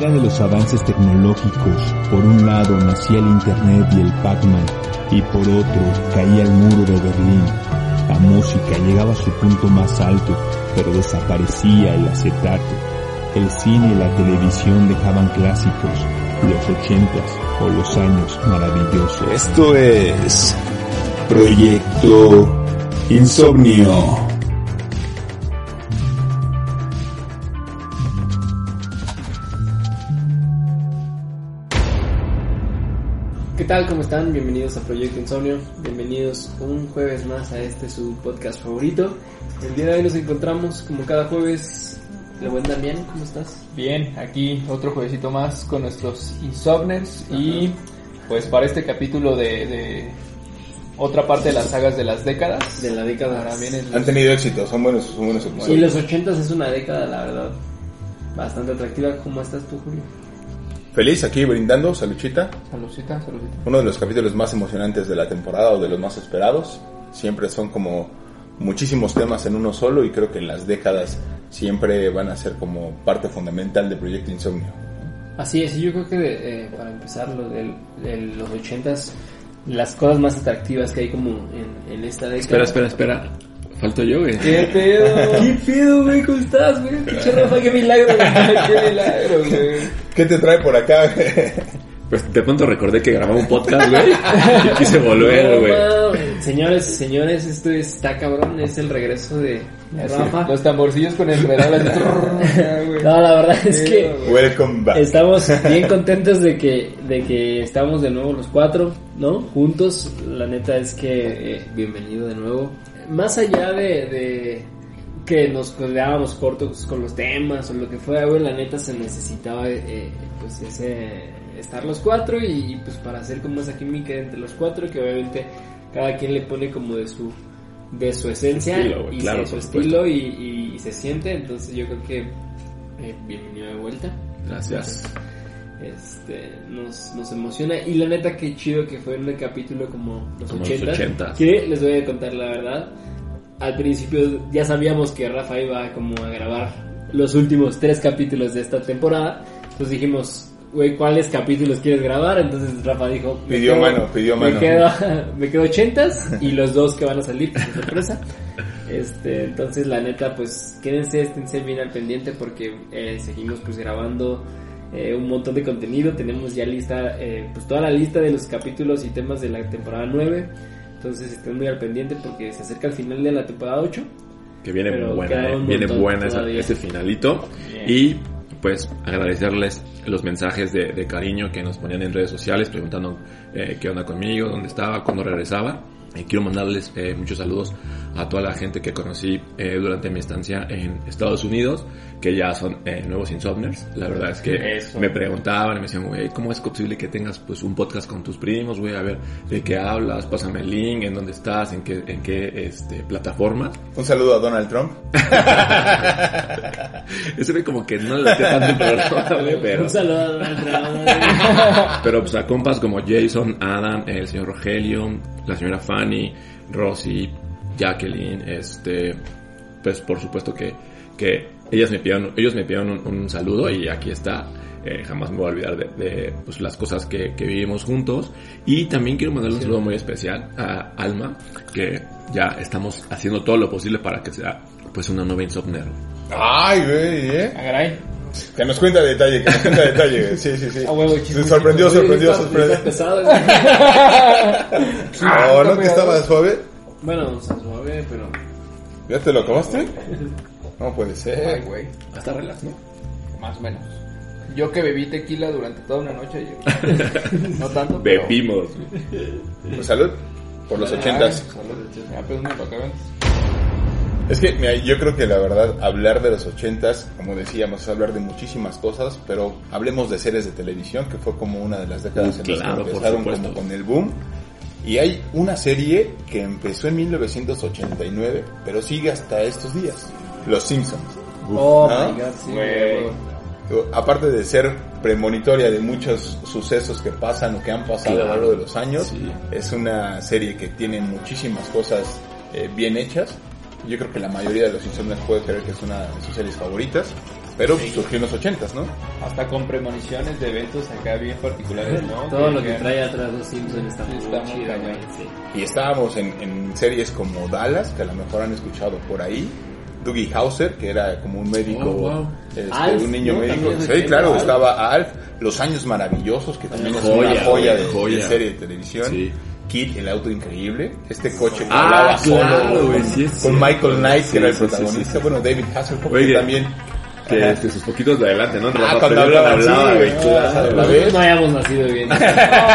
era de los avances tecnológicos, por un lado nacía el Internet y el Pac-Man, y por otro caía el muro de Berlín. La música llegaba a su punto más alto, pero desaparecía el acetato. El cine y la televisión dejaban clásicos, los ochentas o los años maravillosos. Esto es Proyecto Insomnio. Tal? ¿Cómo están? Bienvenidos a Proyecto Insomnio. Bienvenidos un jueves más a este su podcast favorito. El día de hoy nos encontramos como cada jueves. ¿Le buen Damián? ¿Cómo estás? Bien, aquí otro juevesito más con nuestros Insomners y pues para este capítulo de, de otra parte de las sagas de las décadas. De la década. Ahora vienen los- Han tenido éxito, son buenos, son buenos Sí, episodios. los ochentas es una década, la verdad. Bastante atractiva. ¿Cómo estás tú, Julio? Feliz aquí brindando, saluchita. Saludcita, saludcita. Uno de los capítulos más emocionantes de la temporada o de los más esperados. Siempre son como muchísimos temas en uno solo y creo que en las décadas siempre van a ser como parte fundamental del proyecto Insomnio. Así es, yo creo que eh, para empezar lo del- de los ochentas, las cosas más atractivas que hay como en, en esta década. Espera, espera, espera. Falto yo, güey. ¿Qué pedo? ¿Qué pedo, güey? ¿Cómo estás, güey? Pinche Rafa, qué milagro, güey. Qué milagro, güey. ¿Qué te trae por acá? Pues de pronto recordé que grababa un podcast, güey. Y quise volver, No, güey. mames. Señores, señores, esto está cabrón. Es el regreso de Rafa. Los tamborcillos con el pedal así. No, la verdad es que Welcome back. estamos bien contentos de que, de que estamos de nuevo los cuatro, ¿no? Juntos. La neta es que eh, bienvenido de nuevo. Más allá de, de que nos quedábamos cortos con los temas o lo que fuera, güey, la neta se necesitaba eh, pues ese estar los cuatro y, y, pues para hacer como esa química entre los cuatro que obviamente cada quien le pone como de su de su esencia estilo, güey, y claro, de su estilo y, y- y se siente. Entonces yo creo que eh, bienvenido de vuelta. Gracias. Este, nos, nos emociona. Y la neta que chido que fue un capítulo como los Como los 80 ochentas. que les voy a contar la verdad. Al principio ya sabíamos que Rafa iba como a grabar los últimos tres capítulos de esta temporada. Entonces dijimos güey cuáles capítulos quieres grabar entonces Rafa dijo me Pidió mano, pidió me mano. quedo, me quedo ochentas y los dos que van a salir por sorpresa este, entonces la neta, pues quédense, esténse bien al pendiente porque eh, seguimos pues grabando eh, un montón de contenido. Tenemos ya lista, eh, pues toda la lista de los capítulos y temas de la temporada 9. Entonces estén muy al pendiente porque se acerca el final de la temporada 8. Que viene buena, eh. Viene buena todavía. ese finalito. Y pues agradecerles los mensajes de, de cariño que nos ponían en redes sociales preguntando eh, qué onda conmigo, dónde estaba, cuándo regresaba. Y quiero mandarles eh, muchos saludos a toda la gente que conocí eh, durante mi estancia en Estados Unidos, que ya son eh, nuevos insomners. La verdad es que Eso. me preguntaban y me decían, güey, ¿cómo es posible que tengas pues un podcast con tus primos? Güey, a ver, ¿de qué hablas? Pásame el link, ¿en dónde estás? ¿En qué, en qué este, plataforma? Un saludo a Donald Trump. Ese ve como que no le late tanto el programa, güey, pero... Un saludo a Donald Trump. Pero pues a compas como Jason, Adam, el señor Rogelio, la señora Fanny, Rosy, Jacqueline, este, pues por supuesto que, que ellas me pidieron, ellos me pidieron un, un saludo y aquí está. Eh, jamás me voy a olvidar de, de, pues, las cosas que, que vivimos juntos. Y también quiero mandarle un saludo muy especial a Alma, que ya estamos haciendo todo lo posible para que sea pues una nueva insomner. Ay, güey, ¿eh? Ah, caray. Que nos cuenta detalle, que nos cuenta detalle. Sí, sí, sí. A huevo, sorprendió, sorprendió, está- sorprendió. está pesado, güey. Oh, ¿no que estaba suave? Bueno, o sea, suave, pero... ¿Ya te lo acabaste? No puede Ay, ser. güey. Hasta relax, ¿no? Más o menos. Yo que bebí tequila durante toda una noche. yo- no tanto. pero- Bebimos. Pues salud. Por los Ay, ochentas. salud. Ya, pues, me toca, ven. Es que mira, yo creo que la verdad hablar de los ochentas, como decíamos, es hablar de muchísimas cosas, pero hablemos de series de televisión, que fue como una de las décadas en las Claro, que por empezaron supuesto. como con el boom. Y hay una serie que empezó en 1989, pero sigue hasta estos días. Los Simpsons. Oh, ¿no? my God, sí. Aparte de ser premonitoria de muchos sucesos que pasan o que han pasado a lo Claro. largo de los años, Sí. es una serie que tiene muchísimas cosas eh, bien hechas. Yo creo que la mayoría de los Insomniacs puede creer que es una de sus series favoritas. Pero surgió en los 80s, ¿no? Hasta con premoniciones de eventos acá bien particulares, ¿no? Todo lo que trae atrás los Simpsons está muy Está muy chido, cañón. sí. Y estábamos en, en series como Dallas, que a lo mejor han escuchado por ahí. Dougie Hauser, que era como un médico, Oh, wow. este, Alf, un niño ¿no? médico. Sí, claro, Alf. estaba Alf, Los Años Maravillosos, que también es una Joya, de, joya. de serie de televisión. Sí. Kid, el auto increíble, este coche que Ah, hablaba claro, solo, con, sí con. Michael Knight, Sí, que era el protagonista. sí, sí. Bueno, David Hasselhoff, que también. Que, que sus poquitos de adelante, ¿no? Ah, cuando hablaba, hablaba, sí, güey, güey, claro. ¿La ves? No hayamos nacido bien. No,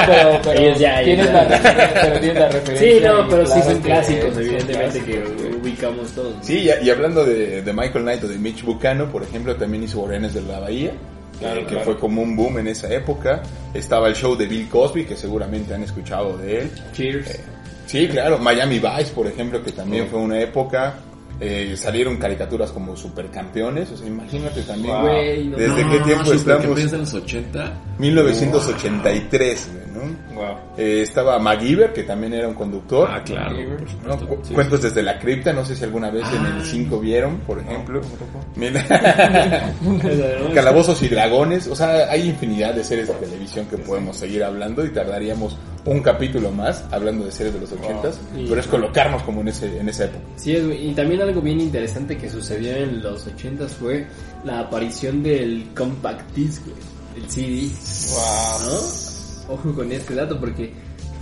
pero, pero Ellos ya, ellos tienes. La, pero tienes la referencia. Sí, no, pero sí claro son clásicos, son evidentemente, clásicos, que ubicamos todos. Sí, y, y hablando de, de Michael Knight o de Mitch Buchanan, por ejemplo, también hizo Guardianes de la Bahía, Claro, eh, que claro. fue como un boom en esa época. Estaba el show de Bill Cosby, que seguramente han escuchado de él. Cheers. Sí, claro. Miami Vice, por ejemplo, que también fue una época. Eh, salieron caricaturas como supercampeones, o sea, imagínate también. Güey, no ¿Desde No, qué tiempo estamos? de los 80? 1983, güey, ¿no? Wow. Eh, estaba MacGyver, que también era un conductor. Ah, claro, ¿no? Cu- Sí, Cuentos desde la cripta, no sé si alguna vez en Ah. el 5 vieron, por ejemplo. Calabozos Calabozos y dragones, o sea, hay infinidad de series de televisión que podemos seguir hablando y tardaríamos un capítulo más hablando de series de los ochentas, Sí. pero es colocarnos como en ese en esa época. Sí, y también algo bien interesante que sucedió en los 80s fue la aparición del compact disc, el CD, Wow. ¿no? Ojo con este dato porque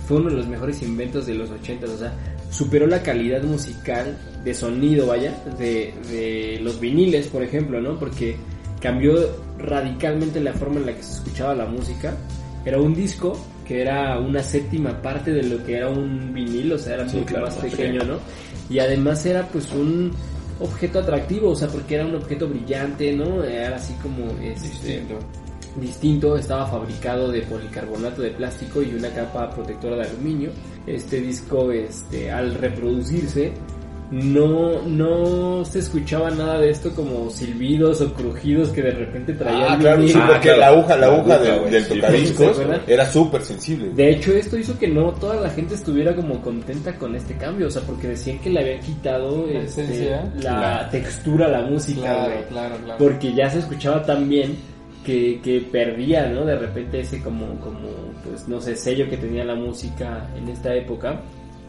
fue uno de los mejores inventos de los 80s, o sea, superó la calidad musical de sonido, vaya, de, de los viniles, por ejemplo, ¿no? Porque cambió radicalmente la forma en la que se escuchaba la música. Era un disco que era una séptima parte de lo que era un vinil, o sea, era Sí, mucho claro, más pequeño. ¿no? Y además era pues un objeto atractivo, o sea, porque era un objeto brillante, ¿no? Era así como este, Distinto. distinto, estaba fabricado de policarbonato de plástico y una capa protectora de aluminio. Este disco, este, al reproducirse, no, no se escuchaba nada de esto como silbidos o crujidos que de repente traía Ah, el claro, sí, Ah, porque claro. la aguja, la La aguja aguja, del, era súper sensible. De hecho, esto hizo que no toda la gente estuviera como contenta con este cambio, o sea, porque decían que le había quitado La este, la Claro. textura a la música, Claro, güey. claro, claro. porque ya se escuchaba tan bien que, que perdía, ¿no? De repente ese como, como, pues no sé, sello que tenía la música en esta época.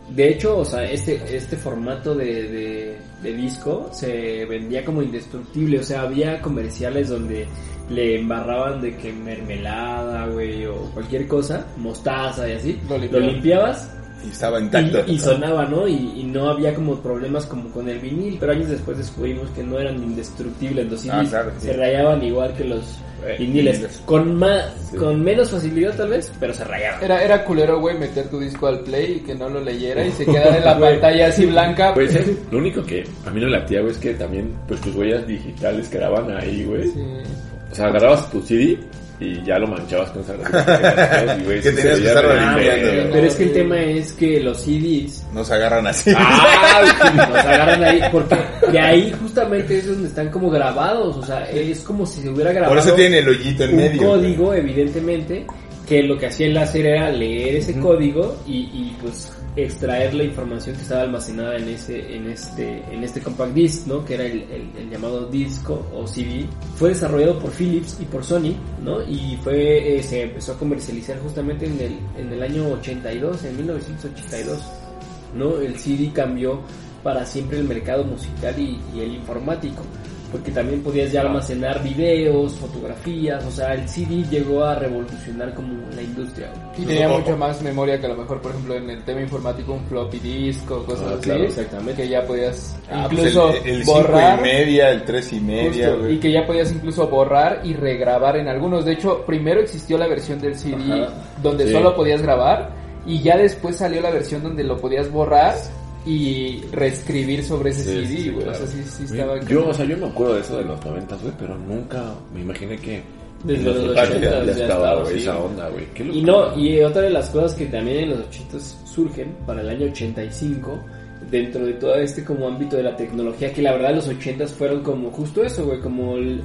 De hecho, o sea, este, este formato de, de, de disco se vendía como indestructible, o sea, había comerciales donde le embarraban de que mermelada, güey, o cualquier cosa, mostaza y así, Lo limpiabas Y estaba intacto. y, y sonaba, ¿no? Y, y no había como problemas como con el vinil, pero años después descubrimos que no eran indestructibles los Ah, CDs, claro, sí. se rayaban igual que los Eh, viniles, viniles. con más, con menos facilidad tal vez, pero se rayaban. Era, era culero, güey, meter tu disco al play y que no lo leyera y se quedara en la pantalla así blanca. Güey, ¿sabes? lo único que a mí no me latía, güey, es que también, pues tus huellas digitales quedaban ahí, güey. Sí. O sea, agarrabas tu CD y ya lo manchabas con esa grafía, y, güey, Que tenías limpiando. Pero es que el tema es que los CDs Nos agarran así. Ah, los agarran ahí, porque de ahí justamente es donde están como grabados, o sea, es como si se hubiera grabado Por eso tiene el hoyito en un medio. código, evidentemente, que lo que hacía el láser era leer ese código y, y, pues extraer la información que estaba almacenada en ese en este en este compact disc, ¿no? Que era el, el- llamado disco o CD. Fue desarrollado por Philips y por Sony, ¿no? Y fue eh, se empezó a comercializar justamente en el en el año 82, en 1982, ¿no? El CD cambió para siempre el mercado musical y el informático porque también podías ya almacenar videos, fotografías, o sea, el CD llegó a revolucionar como la industria. Y tenía mucha más memoria que a lo mejor, por ejemplo, en el tema informático, un floppy disk o cosas Ah, así. claro, exactamente. Que ya podías Ah, pues incluso el, el cinco borrar. y media, el tres y media, Justo, güey. y que ya podías incluso borrar y regrabar en algunos. De hecho, primero existió la versión del CD Ajá. donde Sí. solo podías grabar y ya después salió la versión donde lo podías borrar y reescribir sobre ese Sí, CD, güey. claro. O sea, sí, sí estaba... Yo, o sea, yo me acuerdo de eso de los noventas, güey, pero nunca me imaginé que Desde en los los 80 80 ya ya estaba, güey, esa onda, güey. Y no, y otra de las cosas que también en los 80 surgen para el año 85 dentro de todo este como ámbito de la tecnología que la verdad los 80 fueron como justo eso, güey, como el-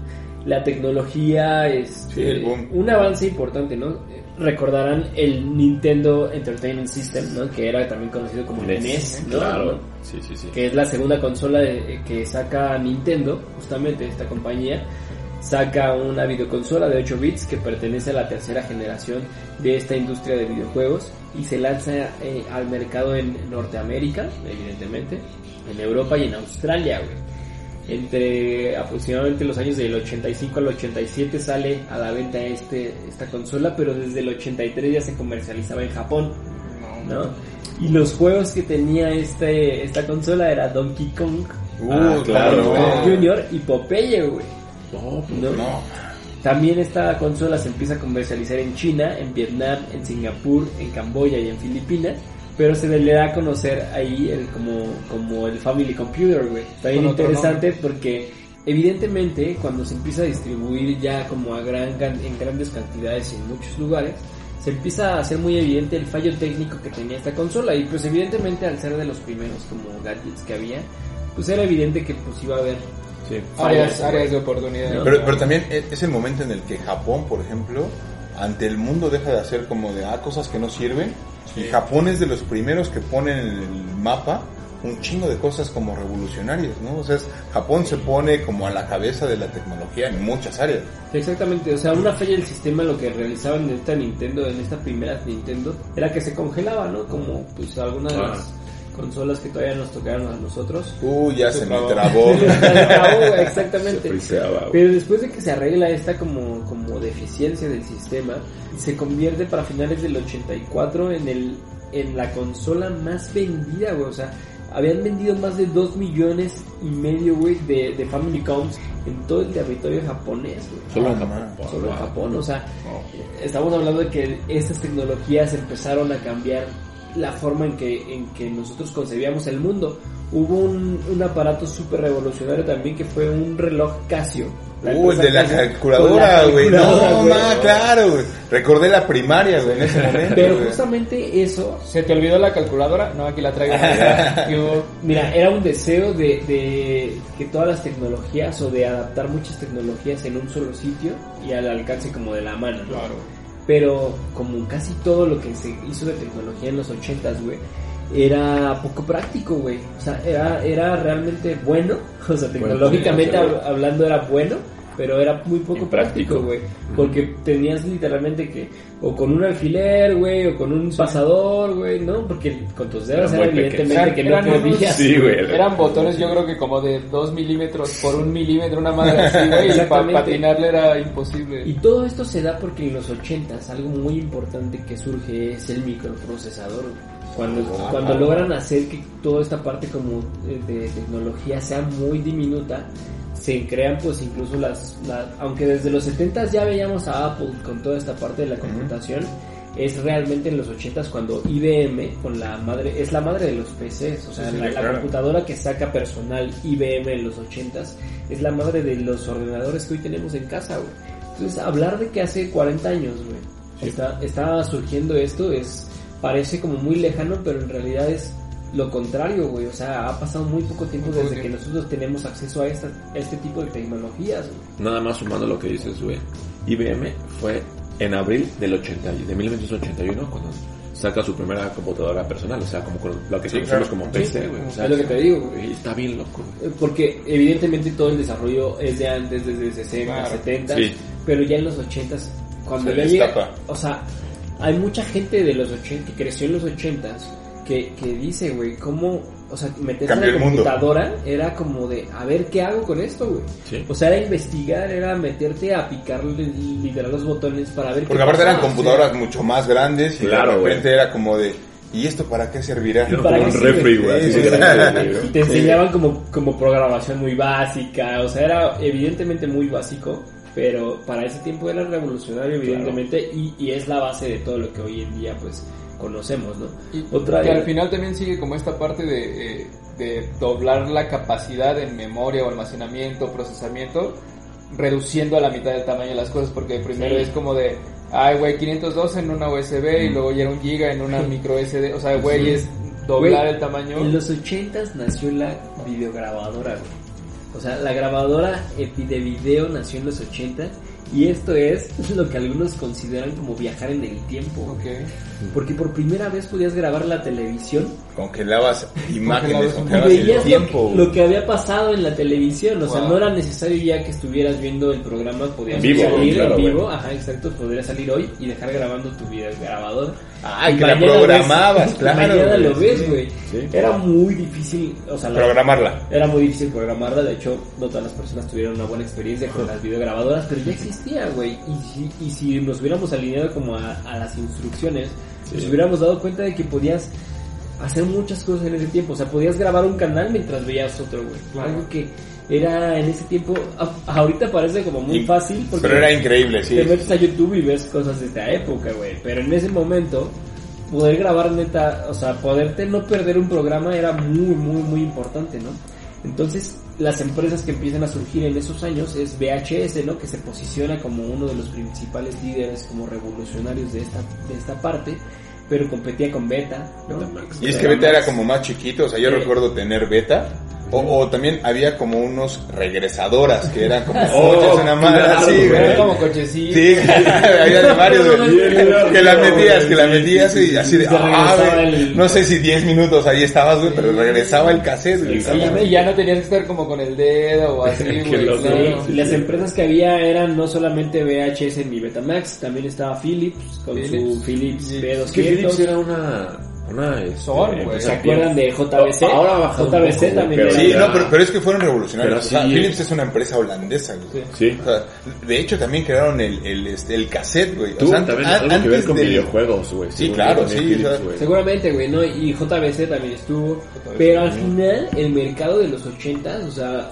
la tecnología este, Sí, un avance importante, ¿no? Eh, Recordarán el Nintendo Entertainment System, ¿no? Que era también conocido como NES, NES, ¿no? Claro, ¿no? sí, sí, sí. que es la segunda consola de- que saca Nintendo, justamente esta compañía, saca una videoconsola de 8 bits que pertenece a la tercera generación de esta industria de videojuegos y se lanza eh, al mercado en Norteamérica, evidentemente, en Europa y en Australia, güey. Entre aproximadamente los años del 85 al 87 sale a la venta este, esta consola, pero desde el 83 ya se comercializaba en Japón, ¿no? Y los juegos que tenía este, esta consola era Donkey Kong, Uh, Ah, claro. Jr. y Popeye, güey. No, pues, ¿no? No. También esta consola se empieza a comercializar en China, en Vietnam, en Singapur, en Camboya y en Filipinas. Pero se le da a conocer ahí el, como, como el Family Computer, güey. Otro interesante porque evidentemente cuando se empieza a distribuir ya como a gran, en grandes cantidades en muchos lugares, se empieza a hacer muy evidente el fallo técnico que tenía esta consola. Y pues evidentemente al ser de los primeros como gadgets que había, pues era evidente que pues iba a haber sí. Áreas, áreas de oportunidad. No. Pero, pero también e- es el momento en el que Japón, por ejemplo, ante el mundo deja de hacer como de ah, cosas que no sirven. Y Japón es de los primeros que ponen en el mapa un chingo de cosas como revolucionarias, ¿no? O sea, es- Japón se pone como a la cabeza de la tecnología en muchas áreas. Exactamente, o sea, una falla del sistema lo que realizaban en esta Nintendo, en esta primera Nintendo, era que se congelaba, ¿no? Como pues algunas de Ah. las consolas que todavía nos tocaron a nosotros. Uh, ya se, me trabó. trabó. Se Exactamente. friseaba, güey. Pero después de que se arregla esta como, como deficiencia del sistema, se convierte para finales del 84 en el en la consola más vendida, güey. O sea, habían vendido más de 2 millones y medio, güey, de, de Family Coms en todo el territorio japonés, güey. Solo en Ah, Japón. Solo en. Japón, o sea, estamos hablando de que estas tecnologías empezaron a cambiar la forma en que, en que nosotros concebíamos el mundo. Hubo un, un aparato súper revolucionario también que fue un reloj Casio. Uh, el de la calculadora, güey. No, ma, claro, güey. Recordé la primaria, güey, en ese momento. Pero güey. justamente eso, ¿Se te olvidó la calculadora? No, aquí la traigo. ¿Qué hubo? mira, era un deseo de, de que todas las tecnologías o de adaptar muchas tecnologías en un solo sitio y al alcance como de la mano, ¿no? Claro. Pero como casi todo lo que se hizo de tecnología en los 80s, güey, era poco práctico, güey. O sea, era, era realmente bueno, o sea, tecnológicamente hablando era bueno, pero era muy poco práctico, güey. Porque tenías literalmente que, o con un alfiler, güey, o con un pasador, güey, ¿no? Porque con tus dedos Era evidentemente pequeño. que no podías. Sí, güey. Eran botones yo creo que como de 2 milímetros por un milímetro, una madre así, güey, y para patinarle era imposible. Y todo esto se da porque en los 80s algo muy importante que surge es el microprocesador. güey. Cuando, cuando logran hacer que toda esta parte como eh, de tecnología sea muy diminuta, se crean pues incluso las, las- aunque desde los 70s ya veíamos a Apple con toda esta parte de la computación, es realmente en los 80s cuando IBM con la madre, es la madre de los PCs, o sea, Sí, sí, la, computadora que saca personal IBM en los 80s es la madre de los ordenadores que hoy tenemos en casa, güey. Entonces, hablar de que hace 40 años, güey, está, está surgiendo esto es parece como muy lejano, pero en realidad es lo contrario, güey. O sea, ha pasado muy poco tiempo Muy poco desde que nosotros tenemos acceso a, esta, a este tipo de tecnologías, güey. Nada más sumando lo que dices, güey. IBM fue en abril del 80, de 1981 cuando saca su primera computadora personal, o sea, como con lo que Sí, conocemos claro. como PC, güey. o sea, es lo que te digo, güey. y está bien loco. Eh, Porque evidentemente todo el desarrollo es de antes, desde 60, Claro. 70, Sí. pero ya en los 80, cuando ya llega, o sea, hay mucha gente de los 80 que creció en los 80 que, que dice, güey, cómo, o sea, meterse en la mundo. computadora era como de, a ver qué hago con esto, güey. Sí. O sea, era investigar, era meterte a picar li- literal los botones para ver Porque qué aparte eran computadoras mucho más grandes y Claro, de repente era como de, ¿y esto para qué servirá? Era para un refri, güey. Sí, te enseñaban como, como programación muy básica, o sea, era evidentemente muy básico, pero para ese tiempo era revolucionario, evidentemente, y, y es la base de todo lo que hoy en día, pues, conocemos, ¿no? Y Otra que al final también sigue como esta parte de, eh, de doblar la capacidad en memoria o almacenamiento, procesamiento, reduciendo a la mitad del tamaño de las cosas, porque primero Sí. es como de, ay, güey, 502 en una USB y luego ya era un giga en una micro SD, o sea, güey, es doblar Güey, el tamaño. En los 80s nació la videograbadora, güey. O sea, la grabadora de video nació en los 80 Y esto es lo que algunos consideran como viajar en el tiempo. Ok. Porque por primera vez podías grabar la televisión Congelabas imágenes, Congelabas y el veías lo, tiempo. lo que había pasado en la televisión. O sea, Wow. no era necesario ya que estuvieras viendo el programa, podías En vivo, salir claro, en vivo. güey. Ajá, exacto, podrías salir hoy y dejar grabando tu video grabador. Y que la programabas, ves- claro. Mañana lo ves, Sí. güey. Sí. Era muy difícil, o sea, la- Programarla. era muy difícil programarla, de hecho, no todas las personas tuvieron una buena experiencia con las videograbadoras, pero ya existía, güey. Y si, y si nos hubiéramos alineado como a, a las instrucciones, nos hubiéramos dado cuenta de que podías hacer muchas cosas en ese tiempo. O sea, podías grabar un canal mientras veías otro, güey. Claro. Algo que era en ese tiempo, ahorita parece como muy fácil, porque Pero era increíble, sí. te metes a YouTube y ves cosas de esta época, güey. Pero en ese momento, poder grabar neta, o sea, poderte no perder un programa era muy, muy, muy importante, ¿no? Entonces, las empresas que empiezan a surgir en esos años es VHS, ¿no? Que se posiciona como uno de los principales líderes, como revolucionarios de esta, de esta parte, pero competía con Beta, ¿no? Y es que Beta era como más chiquito, o sea, yo recuerdo tener Beta. O, o también había como unos regresadoras que eran como Oh, coches, una madre claro, así, güey. como cochecito. Sí, había de varios, güey. Que la metías, que la metías y así de, ah, regresaba güey. el- No sé si 10 minutos ahí estabas, güey, pero regresaba el cassette, güey. Y ya no tenías que estar como con el dedo o así, güey. claro. Sí, las empresas que había eran no solamente VHS ni Betamax, también estaba Philips con su Philips. Philips Sí. B200. Es que Philips era una... una este, Son, güey. ¿Se acuerdan de JBC? Ahora ha bajado un JBC poco, también pero Sí, no, pero, pero es que fueron revolucionarios. Pero o sea, sí. Philips es una empresa holandesa, güey. Sí. O sea, de hecho también crearon el, el, este, el cassette, güey. O Tuvo sea, también an- algo que ver antes con del- videojuegos, güey. Sí, claro, sí, Philips, o sea, güey. Seguramente, güey, ¿no? Y JBC también estuvo. Pero al final, el mercado de los 80, o sea,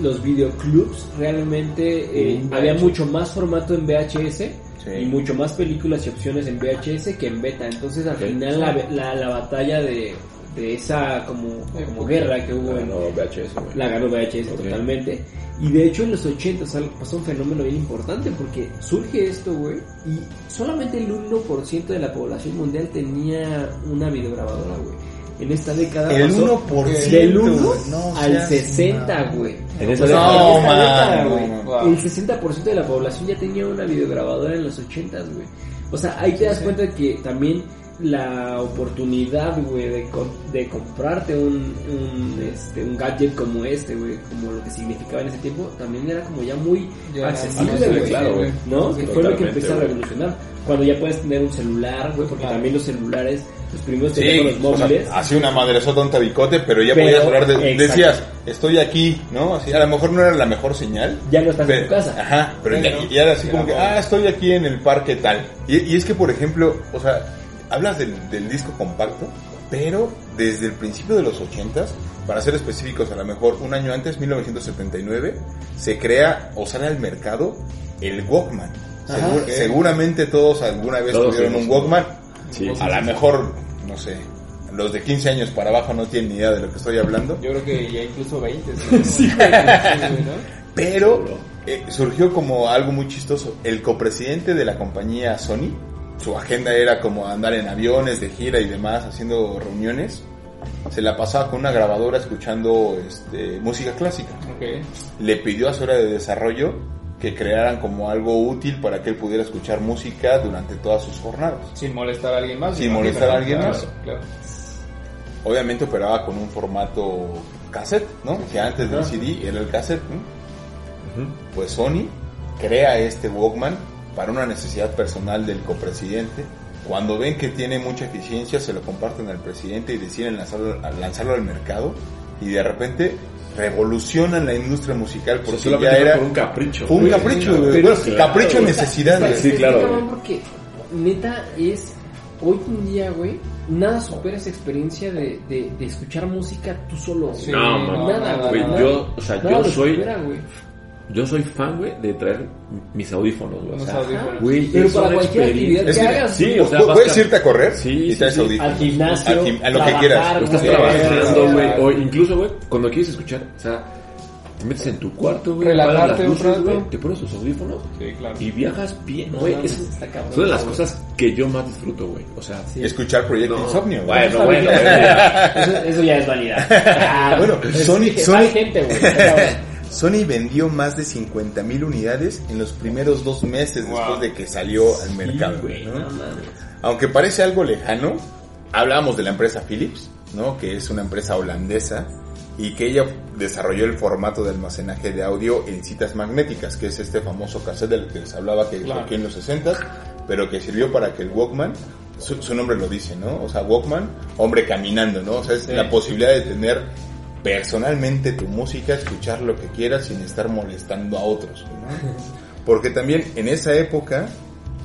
los videoclubs, realmente eh, había mucho más formato en VHS. Sí. Y mucho más películas y opciones en VHS que en beta. Entonces, al final, la, la, la batalla de, de esa como, como guerra que hubo en, No, VHS, la ganó VHS totalmente. Y de hecho en los 80 sal- pasó un fenómeno bien importante porque surge esto, güey, y solamente el 1% de la población mundial tenía una videograbadora, güey. En esta década El pasó 1%, del 1 güey, no al seas 60, mamón. güey. En esa No, década, no. Wow. El 60% de la población ya tenía una videograbadora en los 80, güey. O sea, ahí te das cuenta de que también la oportunidad, güey, de, de comprarte un, un, este, un gadget como este, güey, como lo que significaba en ese tiempo, también era como ya muy Ya, accesible, güey. claro, güey. ¿No? Sí, que fue lo que empezó a revolucionar. Cuando ya puedes tener un celular, güey, porque Claro. también los celulares, los primeros Sí, teléfonos o sea, móviles. así una madresota, un tabicote, pero ya Pero, podías hablar de... exacto. Decías, estoy aquí, ¿no? Así, a lo mejor no era la mejor señal. ya no estás en tu casa. Ajá, pero ya, ya era así como que, ah, estoy aquí en el parque tal. Y, y es que, por ejemplo, o sea, hablas del, del disco compacto, pero desde el principio de los 80s, para ser específicos, a lo mejor un año antes, 1979, se crea o sale al mercado el Walkman. Ajá. Segur- Ok. Seguramente todos alguna vez Todos tuvieron un Walkman. Sí, sí, a lo sí. mejor, no sé, los de 15 años para abajo no tienen ni idea de lo que estoy hablando. Yo creo que ya incluso 20. Sí, ¿no? Pero eh, surgió como algo muy chistoso. El copresidente de la compañía Sony, su agenda era como andar en aviones de gira y demás, haciendo reuniones. Se la pasaba con una grabadora escuchando este, música clásica. Le pidió a su área de desarrollo que crearan como algo útil para que él pudiera escuchar música durante todas sus jornadas. Sin molestar a alguien más. Sin molestar a alguien Claro, más. Claro. Obviamente operaba con un formato cassette, ¿no? Que antes del Ajá. CD era el cassette, ¿no? Pues Sony crea este Walkman para una necesidad personal del copresidente. Cuando ven que tiene mucha eficiencia, se lo comparten al presidente y deciden lanzarlo, lanzarlo al mercado. Y de repente revolucionan la industria musical porque solamente ya era por un capricho. fue un güey. capricho, Sí, güey. pero Bueno, claro, capricho güey. necesidad. Sí, claro, porque neta es hoy en día, güey, nada supera esa experiencia de, de, de escuchar música tú solo. güey. Sí, No, no, nada, nada, Güey, nada. yo, o sea, Nada yo soy, supera, güey. Yo soy fan, güey, de traer mis audífonos, güey. O sea, audífonos. güey, Pero es para una cualquier experiencia. actividad Es que hagas. Sí, güey. o sea, puedes irte a correr Sí, y traes sí. audífonos. Al gimnasio, Al gim- a lo que quieras. Estás trabajando, güey. O incluso, güey, cuando quieres escuchar, o sea, te metes en tu cuarto, güey, Relajarte apagas las un luces, rato. güey, te pones tus audífonos Sí, claro. y viajas bien, No güey. Es- está cabrón. son de las cosas que yo más disfruto, güey. O sea, Sí. Escuchar Proyecto No. Insomnio. güey. Bueno, bueno, eso, eso ya es vanidad. Ah, Bueno, es Sony- que Sony- hay gente, güey. Sony vendió más de 50 mil unidades en los primeros dos meses después de que salió al mercado. güey, ¿no? Aunque parece algo lejano, hablábamos de la empresa Philips, ¿no? Que es una empresa holandesa y que ella desarrolló el formato de almacenaje de audio en citas magnéticas, que es este famoso cassette del que les hablaba que Claro. surgió en los 60 pero que sirvió para que el Walkman, su, su nombre lo dice, ¿no? O sea, Walkman, hombre caminando, ¿no? O sea, es Sí. la posibilidad de tener personalmente tu música, escuchar lo que quieras sin estar molestando a otros, ¿no? Porque también en esa época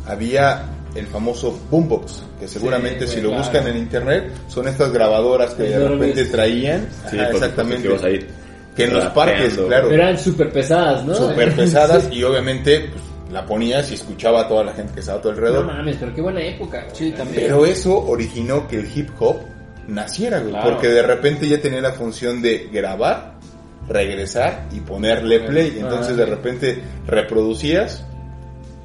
había el famoso boombox, que seguramente Sí, si lo claro. buscan en internet son estas grabadoras que de repente traían, Sí, Ajá, por exactamente, que ibas a ir que en los parques, claro, Pero eran súper pesadas, ¿no? súper pesadas y obviamente pues, la ponías y escuchaba a toda la gente que estaba a tu No alrededor. mames, pero qué buena época. güey. Sí, también. Pero eso originó que el hip hop naciera, güey, Claro. porque de repente ya tenía la función de grabar, regresar y ponerle play. Entonces de repente reproducías,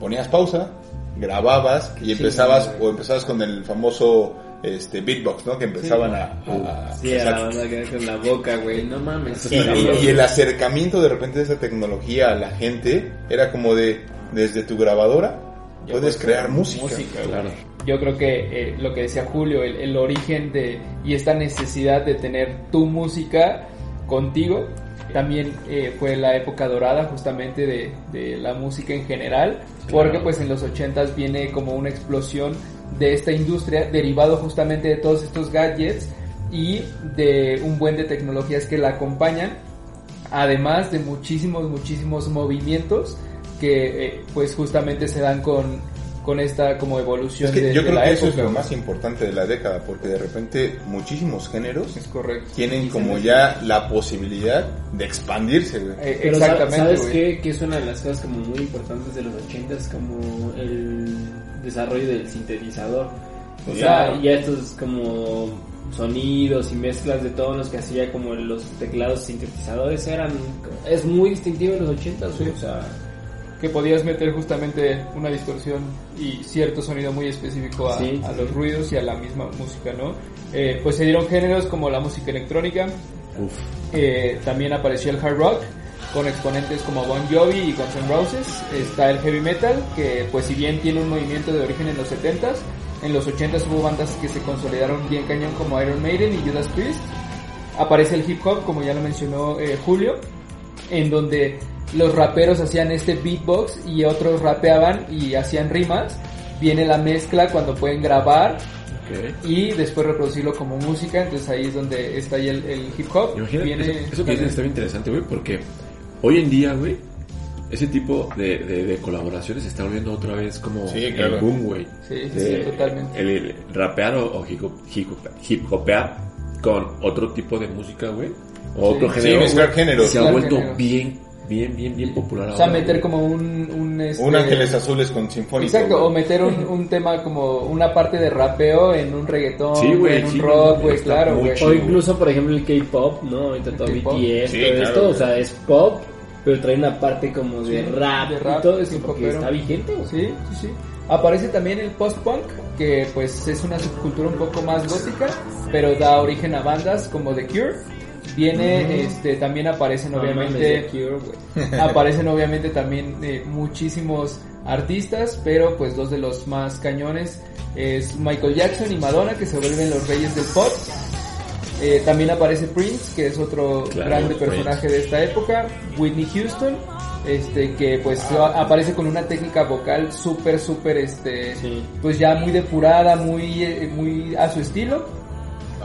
ponías pausa, grababas y empezabas o empezabas con el famoso este beatbox, ¿no? Que empezaban a, a- Sí, a la banda que con la boca, güey. No mames. y, y- y el acercamiento de repente de esa tecnología a la gente era como de desde tu grabadora puedes puedes crear crear música. Claro. Yo creo que eh, lo que decía Julio, el, el origen de y esta necesidad de tener tu música contigo, también eh, fue la época dorada justamente de, de la música en general, porque pues en los 80s viene como una explosión de esta industria derivado justamente de todos estos gadgets y de un buen de tecnologías que la acompañan, además de muchísimos, muchísimos movimientos que eh, pues justamente se dan con, con esta como evolución Es que de, yo de creo la que eso es época. lo más importante de la década, porque de repente muchísimos géneros Es correcto. tienen como ya la posibilidad de expandirse, güey. Eh, Pero exactamente, ¿sabes güey. qué? Que es una de las cosas como muy importantes de los 80 es como el desarrollo del sintetizador. O Sí. sea, ya estos como sonidos y mezclas de todos los que hacía como los teclados sintetizadores eran es muy distintivo en los 80 güey, o sea, que podías meter justamente una distorsión y cierto sonido muy específico a, Sí, a sí, los ruidos y a la misma música, ¿no? Eh, pues se dieron géneros como la música electrónica, eh, también apareció el hard rock con exponentes como Bon Jovi y Guns N' Roses, está el heavy metal que pues si bien tiene un movimiento de origen en los 70s, en los 80s hubo bandas que se consolidaron bien cañón como Iron Maiden y Judas Priest, aparece el hip hop como ya lo mencionó eh, Julio, en donde los raperos hacían este beatbox y otros rapeaban y hacían rimas. Viene la mezcla cuando pueden grabar Ok. y después reproducirlo como música, entonces ahí es donde está ahí el, el hip hop. Imagínate, Viene eso, eso que está bien interesante, güey, porque hoy en día, güey, ese tipo de, de, de colaboraciones se está volviendo otra vez como Sí, el boom, güey. Sí, sí, De- sí, totalmente. El, el rapear o, o hip, hop- hip, hip hopear con otro tipo de música, güey. O Sí. otro Sí, género. mezclar güey, géneros. Se ha vuelto bien, bien, bien, bien popular O sea, ahora, meter güey. como un... Un, este, Un Ángeles Azules con Sinfónico. Exacto, güey. o meter un, un tema como una parte de rapeo en un reggaetón, Sí, güey, en un sí, rock, güey, claro, muy güey. chido. o incluso por ejemplo el K-pop, ¿no? Ahorita todo. BTS, Sí, todo claro, esto, o sea, es pop, pero trae una parte como de, Sí, rap, de rap, y todo eso porque está vigente, güey. Sí, sí, sí. Aparece también el post-punk, que pues es una subcultura un poco más gótica, pero da origen a bandas como The Cure. Viene, este, también aparecen No obviamente, Cure, aparecen obviamente también eh, muchísimos artistas, pero pues dos de los más cañones es Michael Jackson y Madonna, que se vuelven los reyes del pop. Eh, también aparece Prince, que es otro Claro, grande Prince. personaje de esta época. Whitney Houston, este, que pues a- aparece con una técnica vocal súper, súper, este, Sí. pues ya muy depurada, muy, eh, muy a su estilo.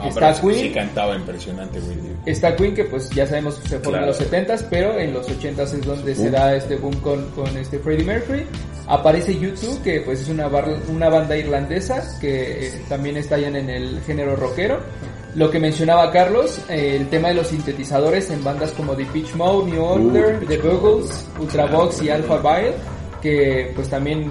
No, está pero Queen. Sí cantaba impresionante, güey. Está Queen, que pues ya sabemos que se formó en Claro. los 70s, pero en los 80s es donde se Boom. da este boom con, con este Freddie Mercury. Aparece U2, que pues es una, bar- una banda irlandesa que eh, también estallan en el género rockero. Lo que mencionaba Carlos, eh, el tema de los sintetizadores en bandas como The Pitch Mode, New Order, Uh, The Buggles, Ultravox y Alpha Vile, que pues también, eh,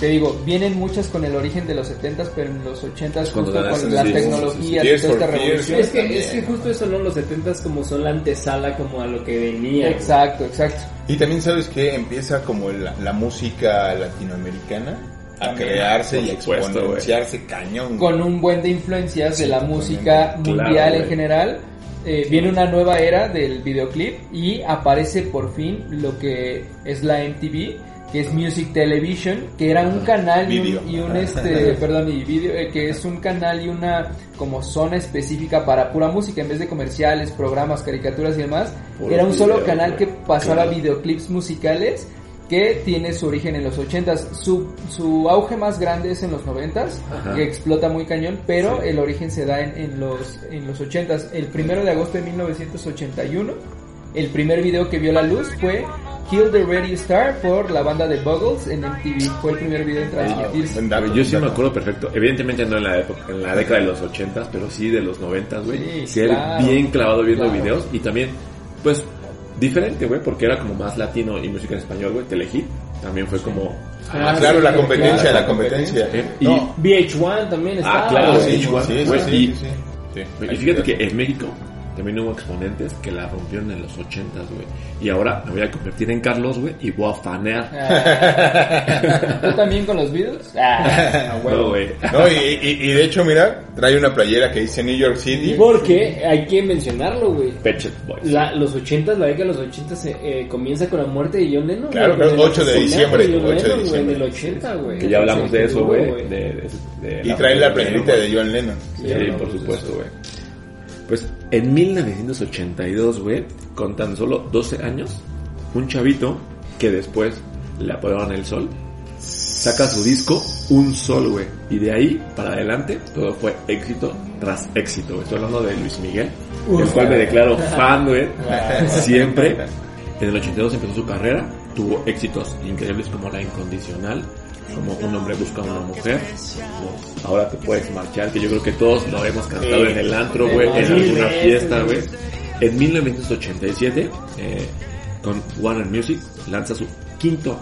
te digo, vienen muchas con el origen de los 70s, pero en los 80s Cuando justo con las sí, sí, tecnologías sí. y toda esta revolución. Es que, es que justo eso, ¿no? Los 70s como son la antesala como a lo que venía. Exacto, exacto. Y también sabes que empieza como la, la música latinoamericana a También. crearse y supuesto, exponenciarse cañón. Con un buen de influencias de la música mundial Claro, en general. eh, viene una nueva era del videoclip y aparece por fin lo que es la MTV, que es Music Television, que era un canal y un, Video. y un, este, perdón, y video, eh, que es un canal y una como zona específica para pura música en vez de comerciales, programas, caricaturas y demás. Era un solo canal que pasaba Claro. videoclips musicales que tiene su origen en los 80s. Su, su auge más grande es en los 90s, Ajá. que explota muy cañón, pero Sí. el origen se da en, en los, en los 80s. El primero de agosto de 1981, el primer video que vio la luz fue Kill the Radio Star por la banda de Buggles en MTV. Fue el primer video en transmitirse. Dato, Yo sí me acuerdo perfecto. Evidentemente no en la época, en la década de los 80, pero sí de los 90, güey. Sí, Sí, claro, bien clavado viendo claro. videos y también, pues, diferente, güey, porque era como más latino y música en español, güey. Telehit también fue como. Ah, claro, la competencia, claro, la competencia. Eh, y- No, VH1 también está. Ah, claro, sí, sí, sí, sí, güey, sí, y- sí, sí. Sí. Y fíjate que en México también hubo exponentes que la rompieron en los 80, güey. Y ahora me voy a convertir en Carlos, güey, y voy a fanear. Ah. ¿Tú también con los Beatles? Ah, No, güey. No, y, y- y de hecho, mira, trae una playera que dice New York City. Porque hay que mencionarlo, güey. Boys. La, los 80, la década de los 80 se, eh, comienza con la muerte de John Lennon. Claro, claro, 8 de diciembre, John 8 de Lennon, güey, diciembre. del 80, güey. Que ya hablamos Sí, de eso, güey. de- de- de Y trae la playerita de John Lennon. Sí, Ya hablamos por de supuesto, güey. Pues en 1982, güey, con tan solo 12 años, un chavito que después le apodaron el sol, saca su disco Un Sol, güey. Y de ahí para adelante todo fue éxito tras éxito. güey. Estoy hablando de Luis Miguel, del cual me declaro fan, güey. Siempre. En el 82 empezó su carrera, tuvo éxitos increíbles como La Incondicional, como Un hombre busca a una mujer, como Ahora te puedes marchar, que yo creo que todos lo hemos cantado en el antro, güey, en alguna fiesta, güey. En 1987, eh, con Warner Music, lanza su quinto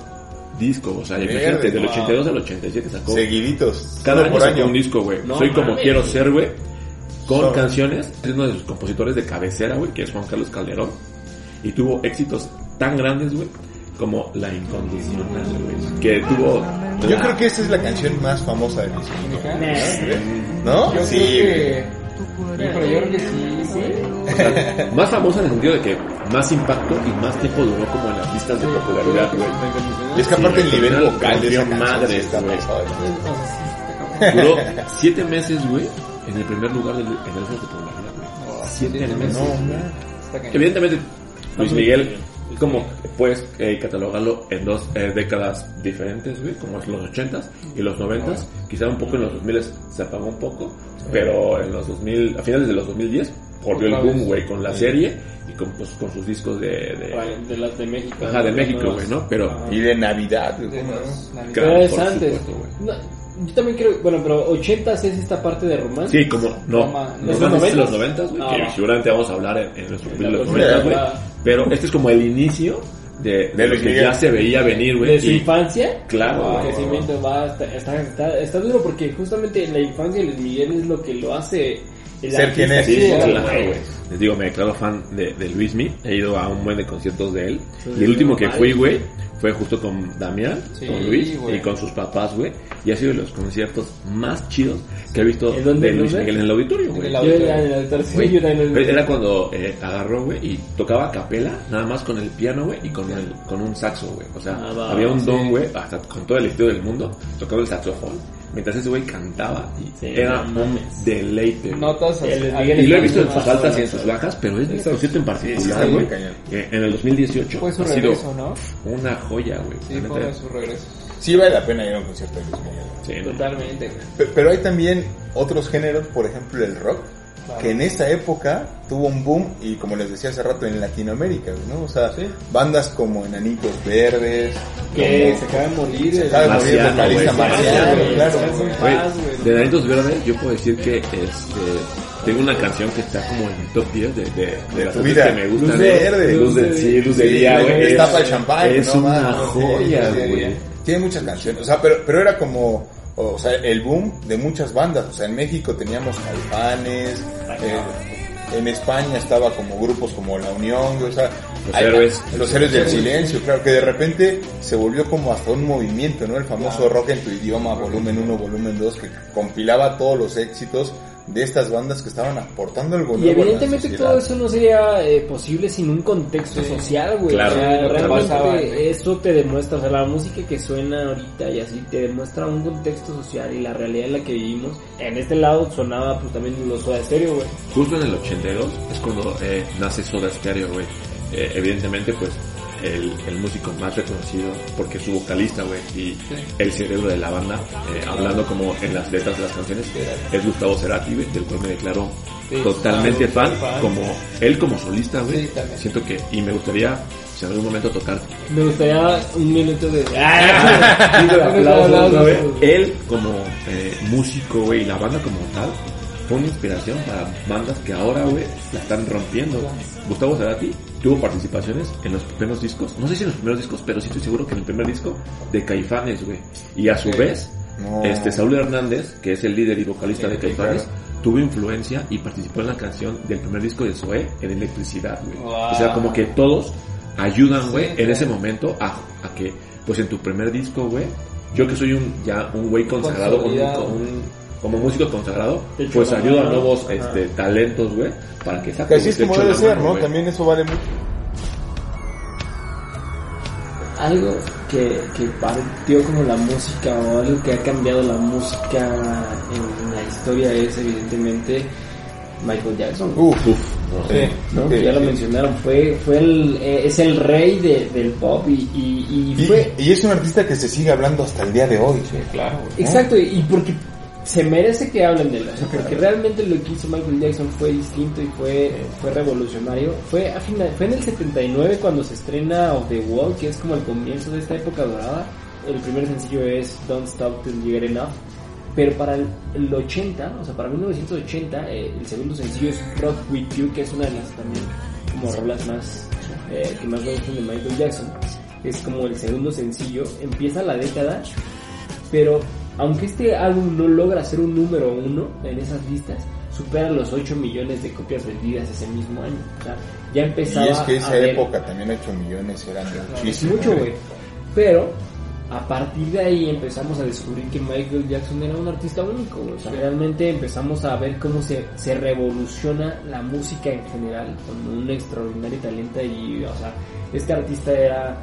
disco, o sea, imagínate, del wow. 82 al 87 sacó Seguiditos. cada año por sacó año. un disco, güey. No Soy como quiero ser, güey. Con So- canciones. Es uno de sus compositores de cabecera, güey, que es Juan Carlos Calderón. Y tuvo éxitos tan grandes, güey, como La Incondicional, güey. Que tuvo... Yo la- creo que esa es la canción más famosa de Luis Miguel. ¿No? Yo sí. creo que... Yo creo que sí, sí. Más famosa en el sentido de que más impacto y más tiempo duró como en las listas de popularidad, güey. Y es que aparte Sí, el nivel al vocal de esa madre, güey. Duró siete meses, güey, en el primer lugar del, en el listas de popularidad, güey. Siete meses. Evidentemente, Luis Miguel, como puedes eh, catalogarlo en dos eh, décadas diferentes, güey, como es los 80s y los 90s, quizá un poco en los 2000 se apagó un poco, pero en los 2000, a finales de los 2010, volvió el boom, güey, con la serie y con, pues, con sus discos de... de De las de México. Ajá, de ¿no? México, güey, ¿no? Pero... Ajá. Y de Navidad, güey, antes. supuesto, güey. No, yo también creo, bueno, pero 80 es esta parte de romance. Sí, como, no, no, ¿es no, los es los 90s? 90, güey, Ah, que va. seguramente vamos a hablar en, en nuestro de los 90, güey. Pero este es como el inicio de, de, De lo que Miguel. ya se veía venir, güey. de su y- infancia. Claro, el güey. crecimiento va está, está, está, está duro porque justamente la infancia de Luis Miguel es lo que lo hace Ser quien es. Sí, claro. Les digo, me declaro fan de, de Luismi. He ido a un buen de conciertos de él. Sí, y el último que fui, güey, fue justo con Damián, Sí, con Luis güey. y con sus papás, güey. Y ha sido de los conciertos más chidos que he visto ¿En dónde, de Luis? Miguel en el auditorio, güey. era cuando eh, agarró, güey, y tocaba a capela, nada más con el piano, güey, y con el, con un saxo, güey. O sea, Ah, va, había un sí. don, güey, hasta con todo el estilo del mundo, tocando el saxofón, mientras ese güey cantaba, y Sí, era no un deleite. así- Miguel Y lo he visto en sus altas y en sus bajas, pero este concierto en particular, güey, eh, en el 2018 Fue su ha sido regreso, ¿no? una joya, güey. Sí, fue uno de sus regresos. Sí vale la pena ir a un concierto de Luis Miguel. sí, ¿no? Totalmente, Pero hay también otros géneros, por ejemplo el rock, Claro. que en esta época tuvo un boom y como les decía hace rato en Latinoamérica, ¿no? O sea, Sí. bandas como Enanitos Verdes, Que se acaba de morir. Se el- acaba de morir el vocalista Marciano, claro. de Danitos Verdes, yo puedo decir que este, tengo una canción que está como en mi top 10 de, de, de las vida. que me gustan. Luz verde. Luz de, sí, luz de Sí, día, güey. Es- el champán. Es ¿no? una joya, güey. Tiene muchas canciones, o sea, pero, pero era como, o sea, el boom de muchas bandas. O sea, en México teníamos Caifanes, eh, en España estaba como grupos como La Unión, o sea, Los hay- Héroes. los héroes del silencio, claro, que de repente se volvió como hasta un movimiento, ¿no? El famoso rock en tu idioma, volumen 1, volumen 2, que compilaba todos los éxitos de estas bandas que estaban aportando algo Y nuevo a la evidentemente todo eso no sería eh, posible sin un contexto social, güey. Claro. O sea, realmente eso te demuestra, o sea, la música que suena ahorita y así te demuestra un contexto social y la realidad en la que vivimos. En este lado sonaba pues también los Soda Stereo, güey. Justo en el 82 es cuando eh, nace Soda Stereo, güey. Eh, evidentemente, pues, el, el músico más reconocido, porque su vocalista, güey, y el cerebro de la banda, eh, hablando como en las letras de las canciones, es Gustavo Cerati, güey, del cual me declaro Sí, totalmente fan, como él como solista, güey. Sí. Siento que, y me gustaría, si en algún momento tocar Me gustaría un minuto de... ¡Ah! Aplausos, él como eh, músico, güey, y la banda como tal, fue una inspiración para bandas que ahora, güey, la están rompiendo. Gustavo Cerati tuvo participaciones en los primeros discos, no sé si en los primeros discos, pero sí estoy seguro que en el primer disco de Caifanes, güey. Y a su Sí. vez, No. este Saúl Hernández, que es el líder y vocalista Sí, de Caifanes, claro. tuvo influencia y participó en la canción del primer disco de Zoé en Electricidad, güey. Wow. O sea, como que todos ayudan, güey, Sí, en claro. ese momento a, a que, pues en tu primer disco, güey, yo que soy un ya un güey consagrado, un- Consolidado. un- como músico consagrado, pues la ayudo a nuevos Ajá. este, talentos, güey, para que Que saquen. así es como debe ser, mano, ¿no? También eso vale mucho. algo que, que partió como la música o algo que ha cambiado la música en la historia es evidentemente Michael Jackson. Uf, Uf, sí, ¿no? sí, ya lo sí. mencionaron, fue, fue el, eh, es el rey de- del pop y, y, y fue... y es un artista que se sigue hablando hasta el día de hoy. Claro. Exacto, y porque se merece que hablen de él, porque realmente lo que hizo Michael Jackson fue distinto y fue, fue revolucionario. Fue, a final, fue en el 79 cuando se estrena Of the Wall, que es como el comienzo de esta época dorada. El primer sencillo es Don't Stop Till You Get Enough. Pero para el 80, o sea, para 1980, eh, el segundo sencillo es Rock With You, que es una de las también como rolas más eh, que más me gustan de Michael Jackson. Es como el segundo sencillo. Empieza la década pero aunque este álbum no logra ser un número uno en esas listas, supera los 8 millones de copias vendidas ese mismo año. O sea, ya empezaba Y es que a esa ver- época también 8 millones eran muchísimo. mucho, güey. Pero a partir de ahí empezamos a descubrir que Michael Jackson era un artista único. O sea, realmente empezamos a ver cómo se, se revoluciona la música en general con un extraordinario talento y, o sea, este artista era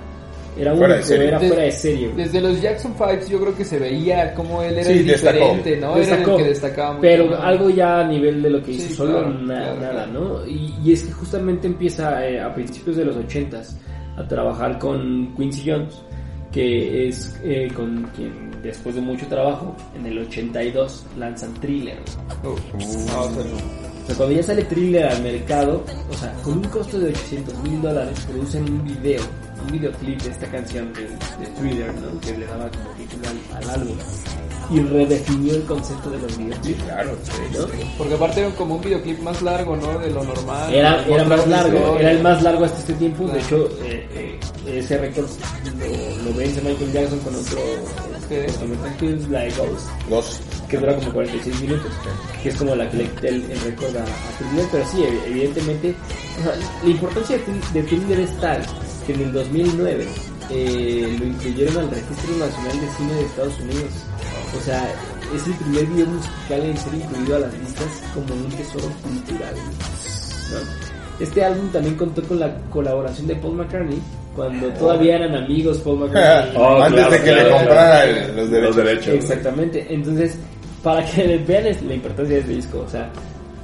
era Fuera de único, serie. era De- fuera de serie. güey. Desde los Jackson 5 yo creo que se veía como él era Sí, el destacó. diferente, ¿no? Era el que destacaba mucho. Pero ¿no? algo ya a nivel de lo que Sí, hizo solo claro, na- claro, nada, claro. ¿no? Y, y es que justamente empieza eh, a principios de los ochentas a trabajar con Quincy Jones, que es eh, con quien después de mucho trabajo, en el 82 lanzan Thriller. Uf, no, o sea, O sea, cuando ya sale Thriller al mercado, o sea, con un costo de 800 mil dólares, producen un video, un videoclip de esta canción de, de Thriller, ¿no? Que le daba como título al, al álbum. Y redefinió el concepto de los videoclips. Claro, sí. ¿no? Porque aparte era como un videoclip más largo, ¿no? De lo normal. Era, era más largo, historia. era el más largo hasta este tiempo. De Claro. hecho, eh, eh, ese récord lo, lo vence Michael Jackson con otro que es Like Ghost, Dos. que dura como 46 minutos, que es como la que le quita el, el récord a, a Thriller. Pero sí, ev- evidentemente, o sea, la importancia de, de Thriller es tal que en el 2009 eh, lo incluyeron al Registro Nacional de Cine de Estados Unidos. O sea, es el primer video musical en ser incluido a las listas como un tesoro cultural. ¿no? Este álbum también contó con la colaboración de Paul McCartney cuando todavía eran amigos Paul McCartney. Oh, Antes claro, de que claro, le claro. comprara los derechos. Los derechos. Exactamente. Entonces, para que vean es- la importancia de este disco, o sea,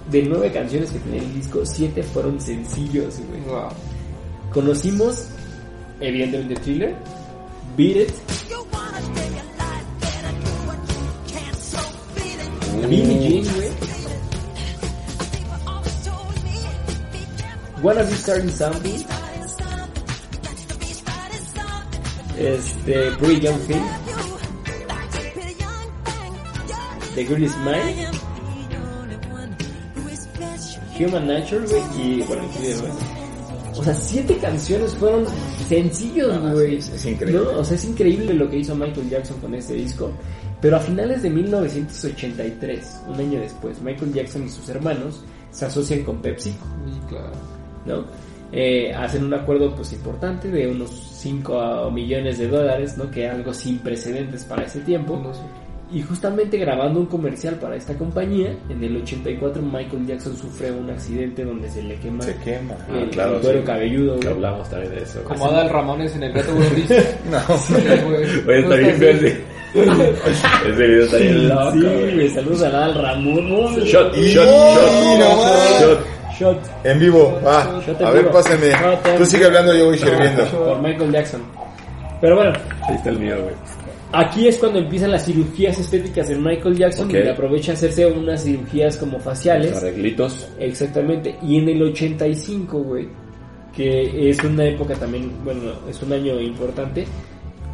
de nueve canciones que tenía el disco, siete fueron sencillos, güey. Wow. Conocimos, evidentemente, Thriller, Beat It, Billie Jean, güey. Wanna Be Starting Something, este, Pretty Young Thing, The Girl Is Mine, Human Nature, güey, y bueno, Thriller, güey. O sea, siete canciones fueron sencillos, güey. es- es increíble. ¿No? O sea, es increíble lo que hizo Michael Jackson con este disco. Pero a finales de 1983, un año después, Michael Jackson y sus hermanos se asocian con Pepsi, Y claro. ¿no? Eh, hacen un acuerdo pues importante de unos 5 millones de dólares, ¿no? Que algo sin precedentes para ese tiempo. No sé. Y justamente grabando un comercial para esta compañía, en el 84 Michael Jackson sufre un accidente donde se le quema Se quema. el, Ah, claro, el cuero sí. cabelludo. Que hablamos también de eso. Como Adal Ramones en el gato gris. No. Oye, está bien verde. Ese video está bien loco. Sí, güey. güey, saludos a Adal Ramón. No, Shot, Y- shot, shot, más. shot. Shot En vivo, va. A ver, pásame. Tú sigue hablando, yo voy sirviendo. por Michael Jackson. Pero bueno, Ahí está el mío, güey. Aquí es cuando empiezan las cirugías estéticas en Michael Jackson y aprovecha a hacerse unas cirugías como faciales. Los arreglitos. Exactamente. Y en el 85, güey, que es una época también, bueno, es un año importante,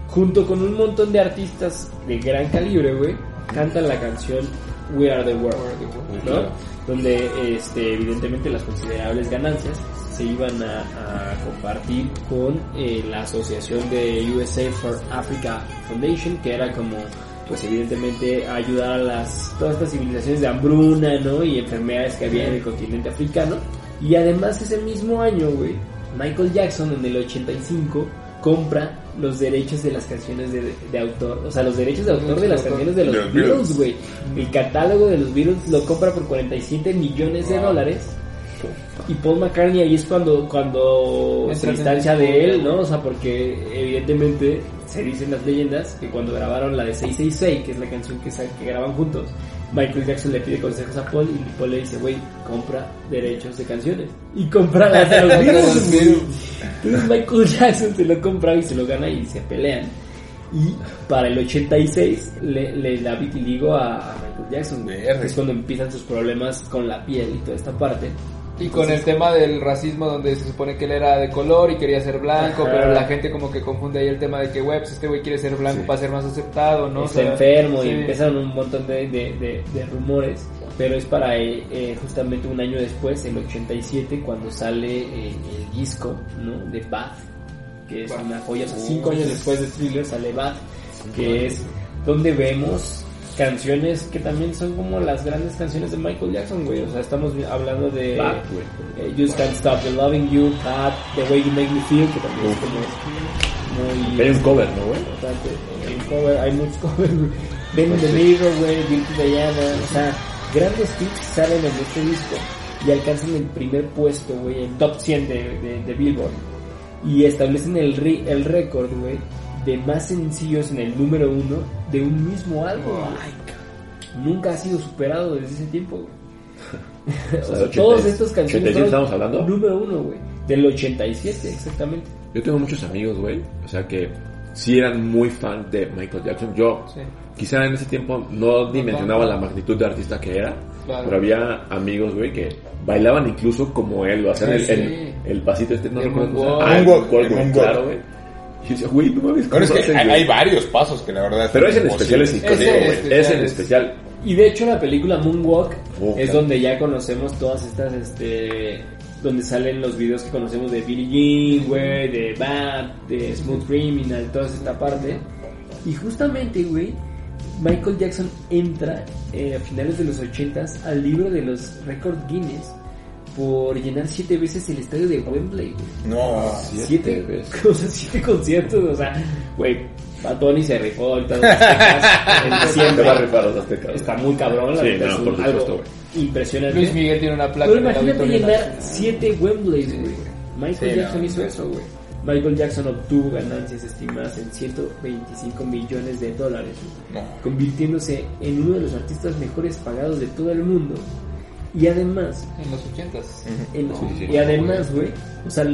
junto con un montón de artistas de gran calibre, güey, cantan la canción We Are the World, ¿no? Donde, este, evidentemente, las considerables ganancias se iban a, a compartir con eh, la asociación de USA for Africa Foundation, que era como pues evidentemente ayudar a las todas estas civilizaciones de hambruna, ¿no? Y enfermedades que había en el continente africano. Y además ese mismo año, güey, Michael Jackson en el 85 compra los derechos de las canciones de, de autor, o sea, los derechos de autor de las canciones de los Beatles. güey. El catálogo de los Beatles lo compra por 47 millones de dólares. Y Paul McCartney ahí es cuando, cuando se distancia de él. ¿no? O sea, porque evidentemente se dicen las leyendas que cuando grabaron la de 666, que es la canción que, que graban juntos, Michael Jackson le pide consejos a Paul y Paul le dice, güey, compra derechos de canciones. Y compra las de los güey. Entonces Michael Jackson se lo compra y se lo gana y se pelean. Y para el 86 le, le da vitiligo a, a Michael Jackson, que es cuando empiezan sus problemas con la piel y toda esta parte. Y con el tema del racismo donde se supone que él era de color y quería ser blanco, Ajá. pero la gente como que confunde ahí el tema de que, güey, pues este güey quiere ser blanco Sí. para ser más aceptado, ¿no? O está sea, enfermo y sí. empezaron un montón de, de- de- de rumores, pero es para eh, eh, justamente un año después, el 87, cuando sale eh, el disco ¿no? de Bath, que es Bath. una joya, o sea, cinco años después de Thriller sale Bath, que es donde vemos canciones que también son como las grandes canciones de Michael Jackson, güey, o sea, estamos hablando de Bad, güey. eh, Just Can't Stop the Loving You, Bad, The Way You Make Me Feel, que también es como muy... Hay un cover, ¿no, güey? Hay un cover, hay muchos covers, güey. Ben the Mirror, güey, Guilty Diana, o sea, grandes hits salen en este disco y alcanzan el primer puesto, güey, en top 100 de, de, de Billboard. Y establecen el, el récord, güey, de más sencillos en el número uno de un mismo álbum. güey. Nunca ha sido superado desde ese tiempo, güey. o sea, sea, todos 80, estos canciones 87 fueron estamos hablando. número uno, güey. Del 87, exactamente. Yo tengo muchos amigos, güey. O sea que sí eran muy fan de Michael Jackson. Yo, Sí. quizá en ese tiempo no dimensionaba la magnitud de artista que era. Claro. Pero había amigos, güey, que bailaban incluso como él. O hacían el, Sí. el, el pasito este, no El recuerdo cómo se moonwalk. llama. Ah, el el moonwalk. Claro, güey. Y yo decía, güey, no mames, Bueno, es ¿cómo que hacen, hay, varios pasos que la verdad. Pero es en especial es icónico, güey. especial Es en es- especial. Y de hecho la película Moonwalk Oh, es claro. donde ya conocemos todas estas, este, donde salen los videos que conocemos de Billie Jean, güey, de Bad, de Smooth Criminal, toda esta parte. Y justamente, güey, Michael Jackson entra eh, a finales de los 80s al libro de los Record Guinness por llenar siete veces el estadio de Wembley, güey. No. Siete Siete, veces. o sea, siete conciertos, o sea, güey, Bunny se rifó ahorita los Aztecas diciembre. va a rifar los aztecas. Está muy cabrón, la Sí, no, por supuesto, algo güey. impresionante. Luis Miguel tiene una placa Pero imagínate llenar. 7 Wembleys, güey. Michael Sí, Jackson no. hizo eso, güey. Michael Jackson obtuvo ganancias estimadas en 125 millones de dólares, güey, No. convirtiéndose en uno de los artistas mejores pagados de todo el mundo. Y además, En los ochentas. en- Sí, sí. y además, güey, o sea,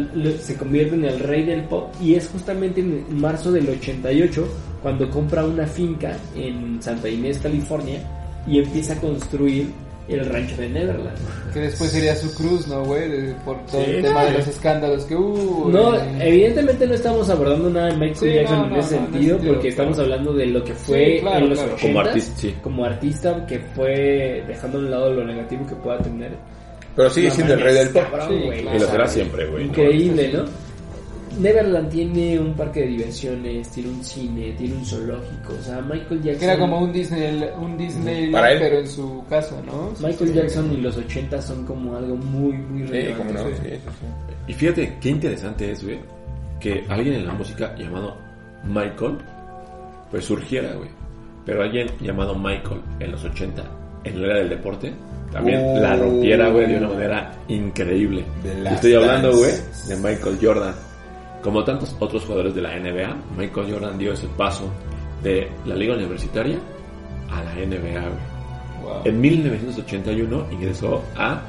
se convierte en el rey del pop y es justamente en marzo del 88 cuando compra una finca en Santa Inés, California y empieza a construir el rancho de Neverland. Que después sería su cruz, ¿no, güey? Por todo Sí, el tema no. de los escándalos que hubo. No, y- evidentemente no estamos abordando nada de Michael Sí, Jackson no, en no, ese sentido porque estamos hablando de lo que fue Sí, claro, en los claro. 80 Como artista, sí. como artista que fue dejando a un lado lo negativo que pueda tener. Pero sigue siendo el rey del pop. cabrón. Y lo será siempre, güey. ¿no? Increíble, ¿no? Neverland tiene un parque de diversiones, tiene un cine, tiene un zoológico, o sea, Michael Jackson Que era como un Disney, un Disney Para él. pero en su caso, ¿no? Michael Jackson y los 80 son como algo muy muy Sí, relevante. no. sí. Sí, sí, sí. Y fíjate qué interesante es, güey, que alguien en la música llamado Michael, pues surgiera, güey. Pero alguien llamado Michael en los 80, en la era del deporte, también Uh. la rompiera, güey, de una manera increíble. Estoy hablando, güey, de Michael Jordan. Como tantos otros jugadores de la NBA, Michael Jordan dio ese paso de la liga universitaria a la NBA. Wow. En 1981 ingresó a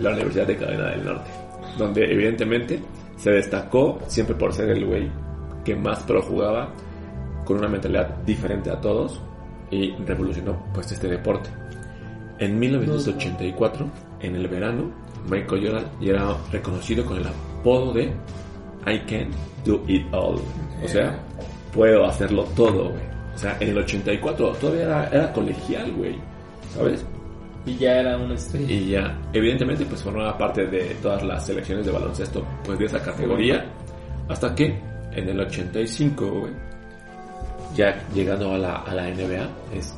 la Universidad de Carolina del Norte, donde evidentemente se destacó siempre por ser el güey que más pro jugaba, con una mentalidad diferente a todos y revolucionó pues este deporte. En 1984, en el verano, Michael Jordan ya era reconocido con el apodo de I can do it all. O sea, puedo hacerlo todo, güey. O sea, en el 84 todavía era, era colegial, güey. ¿Sabes? Y ya era una estrella. Y ya, evidentemente, pues formaba parte de todas las selecciones de baloncesto, pues de esa categoría. Hasta que en el 85, güey, ya llegando a la, a la NBA, es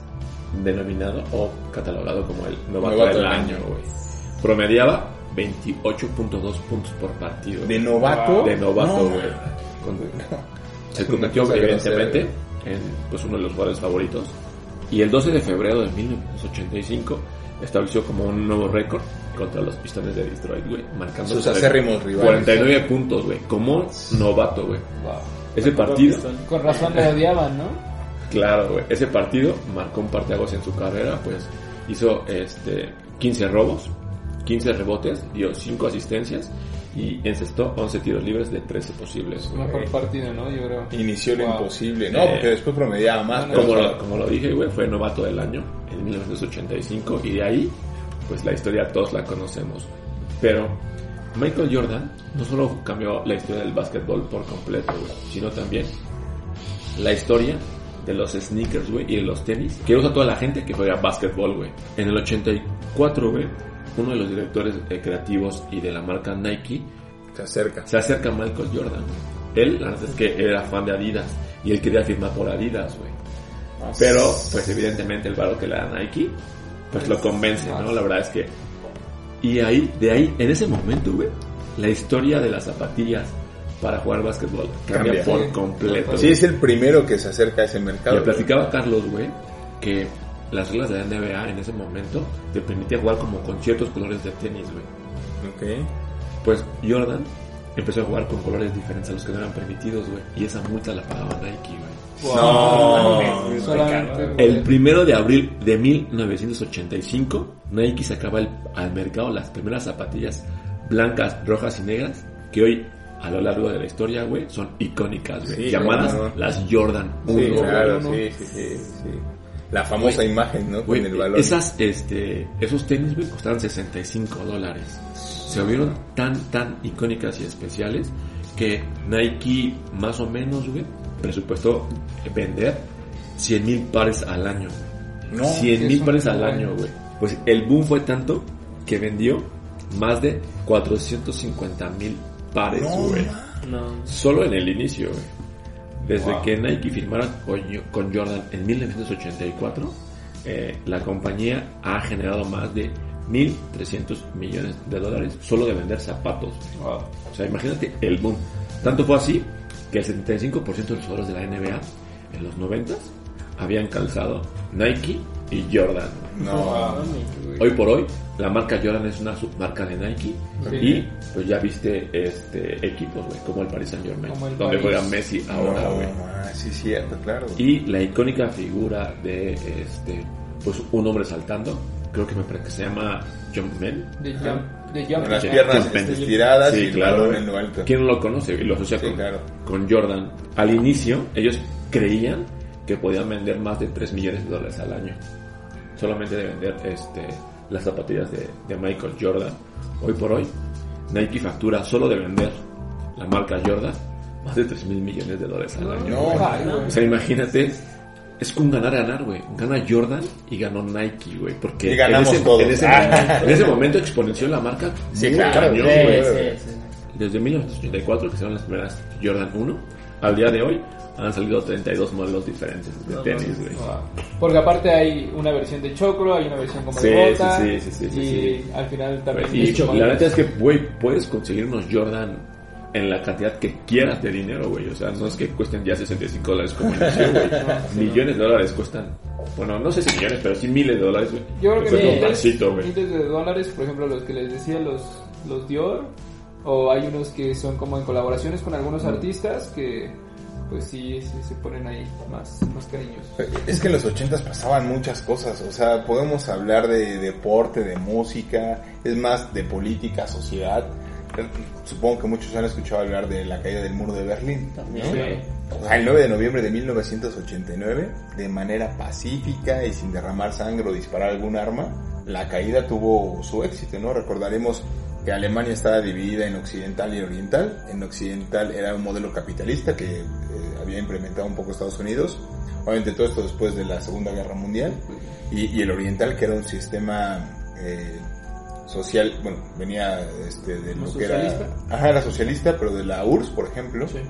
denominado o catalogado como el novato, Novato del año. güey. Promediaba 28.2 puntos por partido. De novato. De novato, No, güey. Se convirtió no evidentemente en pues, uno de los jugadores favoritos. Y el 12 de febrero de 1985 estableció como un nuevo récord contra los Pistones de Detroit, güey, marcando Sus acérrimos rivales. 49 puntos, güey, como novato, güey. Wow. Ese partido, Con razón le odiaban, ¿no? claro, güey, ese partido marcó un parteaguas en su carrera, pues hizo este 15 robos, 15 rebotes, dio 5 asistencias y encestó 11 tiros libres de 13 posibles. güey. Mejor partido, ¿no? Yo creo. Inició lo Wow. imposible. No, Eh, porque después promediaba más. no, pero- Como lo, como lo dije, güey, fue novato del año en 1985 y de ahí, pues la historia todos la conocemos. Pero Michael Jordan no solo cambió la historia del básquetbol por completo, güey, sino también la historia de los sneakers, güey, y de los tenis que usa toda la gente que juega básquetbol, güey. En el 84, güey, uno de los directores eh, creativos y de la marca Nike Se acerca. se acerca a Michael Jordan. Él, la verdad es que era fan de Adidas y él quería firmar por Adidas, güey. Pero, pues evidentemente el valor que le da Nike, pues lo convence, ¿no? La verdad es que... Y ahí, de ahí, en ese momento, güey, la historia de las zapatillas para jugar básquetbol cambia, Cambia. por Sí. completo. Sí, es el primero que se acerca a ese mercado. Le platicaba a Carlos, güey, que las reglas de la NBA en ese momento te permitían jugar como con ciertos colores de tenis, güey. Ok. Pues Jordan empezó a jugar con colores diferentes a los que no eran permitidos, güey. Y esa multa la pagaba Nike, güey. No. Solamente. El primero de abril de 1985, Nike sacaba al, al mercado las primeras zapatillas blancas, rojas y negras que hoy a lo largo de la historia, güey, son icónicas, güey. Sí, llamadas claro. las Jordan 1. Sí, claro, sí, sí, sí, sí. La famosa imagen, ¿no? Con el balón. esas, este, esos tenis, güey, costaron 65 dólares. Se volvieron tan, tan icónicas y especiales que Nike, más o menos, güey, presupuestó vender 100 mil pares al año. No, 100 sí, mil es pares al año, güey. Pues el boom fue tanto que vendió más de 450 mil pares, No, güey. No. Solo en el inicio, güey. Desde Wow. que Nike firmara con, con Jordan en 1984, eh, la compañía ha generado más de 1.300 millones de dólares solo de vender zapatos. Wow. O sea, imagínate el boom. Tanto fue así que el 75% de los jugadores de la NBA en los 90 habían calzado Nike y Jordan. No. Wow. Hoy por hoy, la marca Jordan es una submarca de Nike. Sí. Y pues ya viste este equipos, güey, como el Paris Saint Germain, donde París. juega Messi ahora, No, güey. ah, sí, cierto, claro. Y la icónica figura de este, pues un hombre saltando, creo que me parece que se llama John Men. De jump. De jump. Con las piernas Penn. estiradas Sí, y claro, en lo alto. ¿Quién no lo conoce? Y lo asocia Sí, con, claro. con Jordan. Al inicio, ellos creían que podían vender más de 3 millones de dólares al año. Solamente de vender este, las zapatillas de, de Michael Jordan. Hoy por hoy, Nike factura solo de vender la marca Jordan más de 3 mil millones de dólares al año. No, Ay, güey. O sea, imagínate, es un ganar-ganar, güey. Gana Jordan y ganó Nike, güey. Porque Y ganamos en, ese, todos. En, ese, Ah. en ese momento exponenció la marca. Sí, muy claro. cañón. Sí, sí, sí. Desde 1984, que son las primeras Jordan 1, al día de hoy han salido 32 modelos diferentes de No, tenis, no, güey. Wow. Porque aparte hay una versión de choclo, hay una versión como Sí, de bota. sí, sí, sí, sí, y sí. al final también. Y mucho la neta es que, güey, puedes conseguir unos Jordan en la cantidad que quieras de dinero, güey. O sea, no es que cuesten ya 65 dólares como inició, güey. Millones de dólares cuestan bueno, no sé si millones, pero sí miles de dólares, güey. Yo creo que como miles, pasito, miles de dólares, por ejemplo, los que les decía, los, los Dior, o hay unos que son como en colaboraciones con algunos artistas que pues sí, sí se ponen ahí más, más cariños. Es que en los ochentas pasaban muchas cosas, o sea, podemos hablar de deporte, de música, es más, de política, sociedad. Supongo que muchos han escuchado hablar de la caída del muro de Berlín. ¿no? O sea, el 9 de noviembre de 1989, de manera pacífica y sin derramar sangre o disparar algún arma, la caída tuvo su éxito, ¿no? Recordaremos que Alemania estaba dividida en occidental y oriental. En occidental era un modelo capitalista que eh, había implementado un poco Estados Unidos. Obviamente todo esto después de la Segunda Guerra Mundial. Y, y el oriental que era un sistema eh, social, bueno, venía este, de lo ¿Como que era... socialista? Ajá, era socialista, pero de la URSS, por ejemplo. Sí.